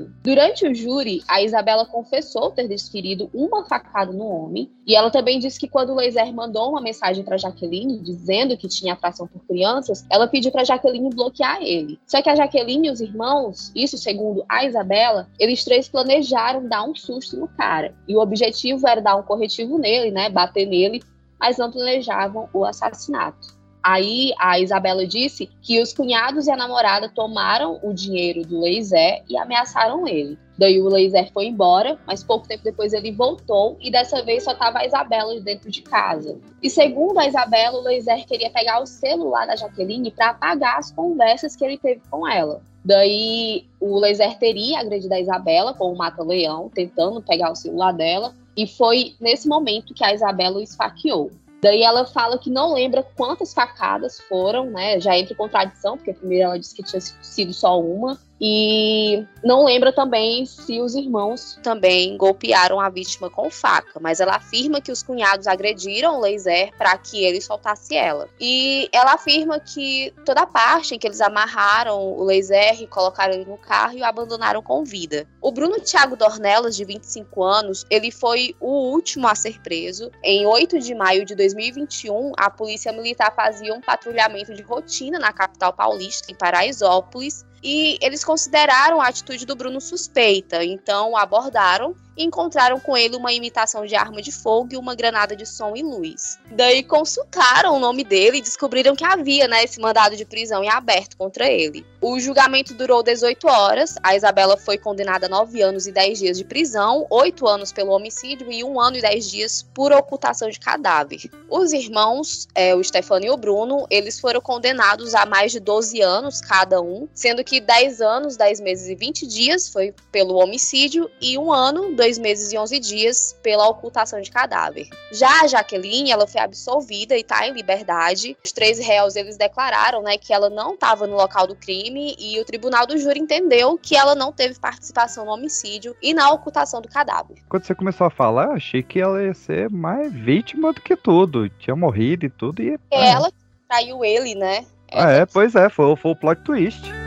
[SPEAKER 1] Carlinho. Durante o júri, a Isabela confessou ter desferido uma facada no homem, e ela também disse que quando o mandou uma mensagem para Jaqueline dizendo que tinha atração por crianças, ela pediu para Jaqueline bloquear ele. Só que a Jaqueline e os irmãos, isso segundo a Isabela, eles três planejaram dar um susto no cara, e o objetivo era dar um corretivo nele, né, bater nele, mas não planejavam o assassinato. Aí a Isabela disse que os cunhados e a namorada tomaram o dinheiro do Leizé e ameaçaram ele. Daí o Leiser foi embora, mas pouco tempo depois ele voltou e dessa vez só estava a Isabela dentro de casa. E segundo a Isabela, o Leiser queria pegar o celular da Jaqueline para apagar as conversas que ele teve com ela. Daí o Leiser teria agredido a Isabela com o mata-leão, tentando pegar o celular dela, e foi nesse momento que a Isabela o esfaqueou. Daí ela fala que não lembra quantas facadas foram, né? Já entra em contradição, porque primeiro ela disse que tinha sido só uma. E não lembra também se os irmãos também golpearam a vítima com faca, mas ela afirma que os cunhados agrediram o Laser para que ele soltasse ela. E ela afirma que toda a parte em que eles amarraram o Laser e colocaram ele no carro e o abandonaram com vida. O Bruno Thiago Dornelas, de 25 anos, ele foi o último a ser preso. Em 8 de maio de 2021, a polícia militar fazia um patrulhamento de rotina na capital paulista, em Paraisópolis, e eles consideraram a atitude do Bruno suspeita, então abordaram e encontraram com ele uma imitação de arma de fogo e uma granada de som e luz. Daí consultaram o nome dele e descobriram que havia né, esse mandado de prisão em aberto contra ele. O julgamento durou 18 horas, a Isabela foi condenada a 9 anos e 10 dias de prisão, 8 anos pelo homicídio e 1 ano e 10 dias por ocultação de cadáver. Os irmãos, é, o Stefano e o Bruno, eles foram condenados a mais de 12 anos cada um, sendo que 10 anos, 10 meses e 20 dias foi pelo homicídio e 1 ano, dois meses e 11 dias pela ocultação de cadáver. Já a Jaqueline, ela foi absolvida e está em liberdade. Os três réus, eles declararam, né, que ela não estava no local do crime e o tribunal do júri entendeu que ela não teve participação no homicídio e na ocultação do cadáver.
[SPEAKER 3] Quando você começou a falar, eu achei que ela ia ser mais vítima do que tudo. Tinha morrido e tudo e...
[SPEAKER 1] É ela que traiu ele, né?
[SPEAKER 3] Ah, é, pois é, foi, foi o plot twist.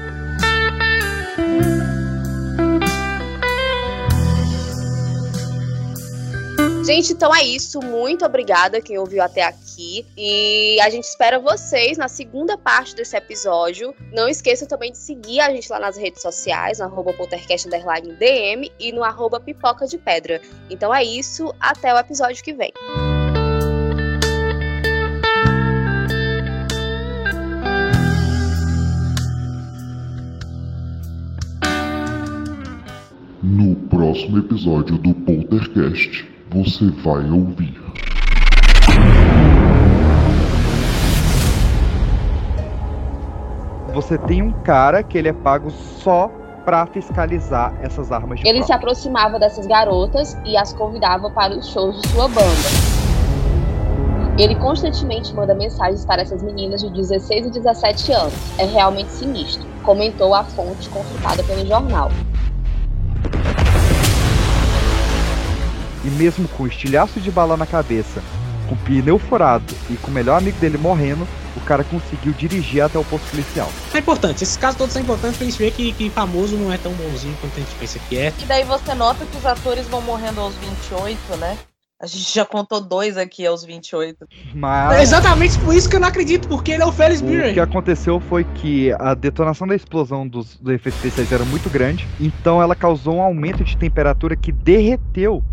[SPEAKER 1] Gente, então é isso. Muito obrigada quem ouviu até aqui. E a gente espera vocês na segunda parte desse episódio. Não esqueçam também de seguir a gente lá nas redes sociais, no arroba DM e no arroba pipoca de pedra. Então é isso. Até o episódio que vem.
[SPEAKER 10] No próximo episódio do Poltercast, você vai ouvir.
[SPEAKER 3] Você tem um cara que ele é pago só pra fiscalizar essas armas de
[SPEAKER 1] Ele
[SPEAKER 3] prova.
[SPEAKER 1] se aproximava dessas garotas e as convidava para os shows de sua banda. Ele constantemente manda mensagens para essas meninas de 16 e 17 anos. É realmente sinistro, comentou a fonte consultada pelo jornal.
[SPEAKER 3] E mesmo com estilhaço de bala na cabeça, com pneu furado e com o melhor amigo dele morrendo, o cara conseguiu dirigir até o posto policial.
[SPEAKER 4] É importante, esses casos todos são importantes pra gente ver que, que famoso não é tão bonzinho quanto a gente pensa que é.
[SPEAKER 2] E daí você nota que os atores vão morrendo aos 28, né? A gente já contou dois aqui aos 28.
[SPEAKER 3] Mas
[SPEAKER 4] É exatamente por isso que eu não acredito, porque ele é o Ferris
[SPEAKER 3] o
[SPEAKER 4] Bueller.
[SPEAKER 3] que aconteceu foi que a detonação da explosão dos, dos efeitos especiais era muito grande, então ela causou um aumento de temperatura que derreteu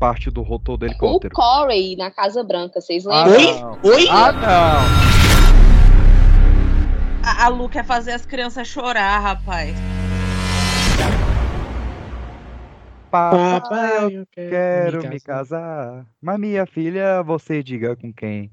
[SPEAKER 3] parte do rotor do
[SPEAKER 1] O
[SPEAKER 3] helicóptero.
[SPEAKER 1] Corey na Casa Branca, vocês
[SPEAKER 3] Ah,
[SPEAKER 1] lembram?
[SPEAKER 3] não.
[SPEAKER 4] Oi?
[SPEAKER 3] Ah, não!
[SPEAKER 2] A, a Lu quer fazer as crianças chorar, rapaz.
[SPEAKER 3] Papai,
[SPEAKER 4] Papai,
[SPEAKER 3] eu quero me casar. Mas minha filha, você diga com quem.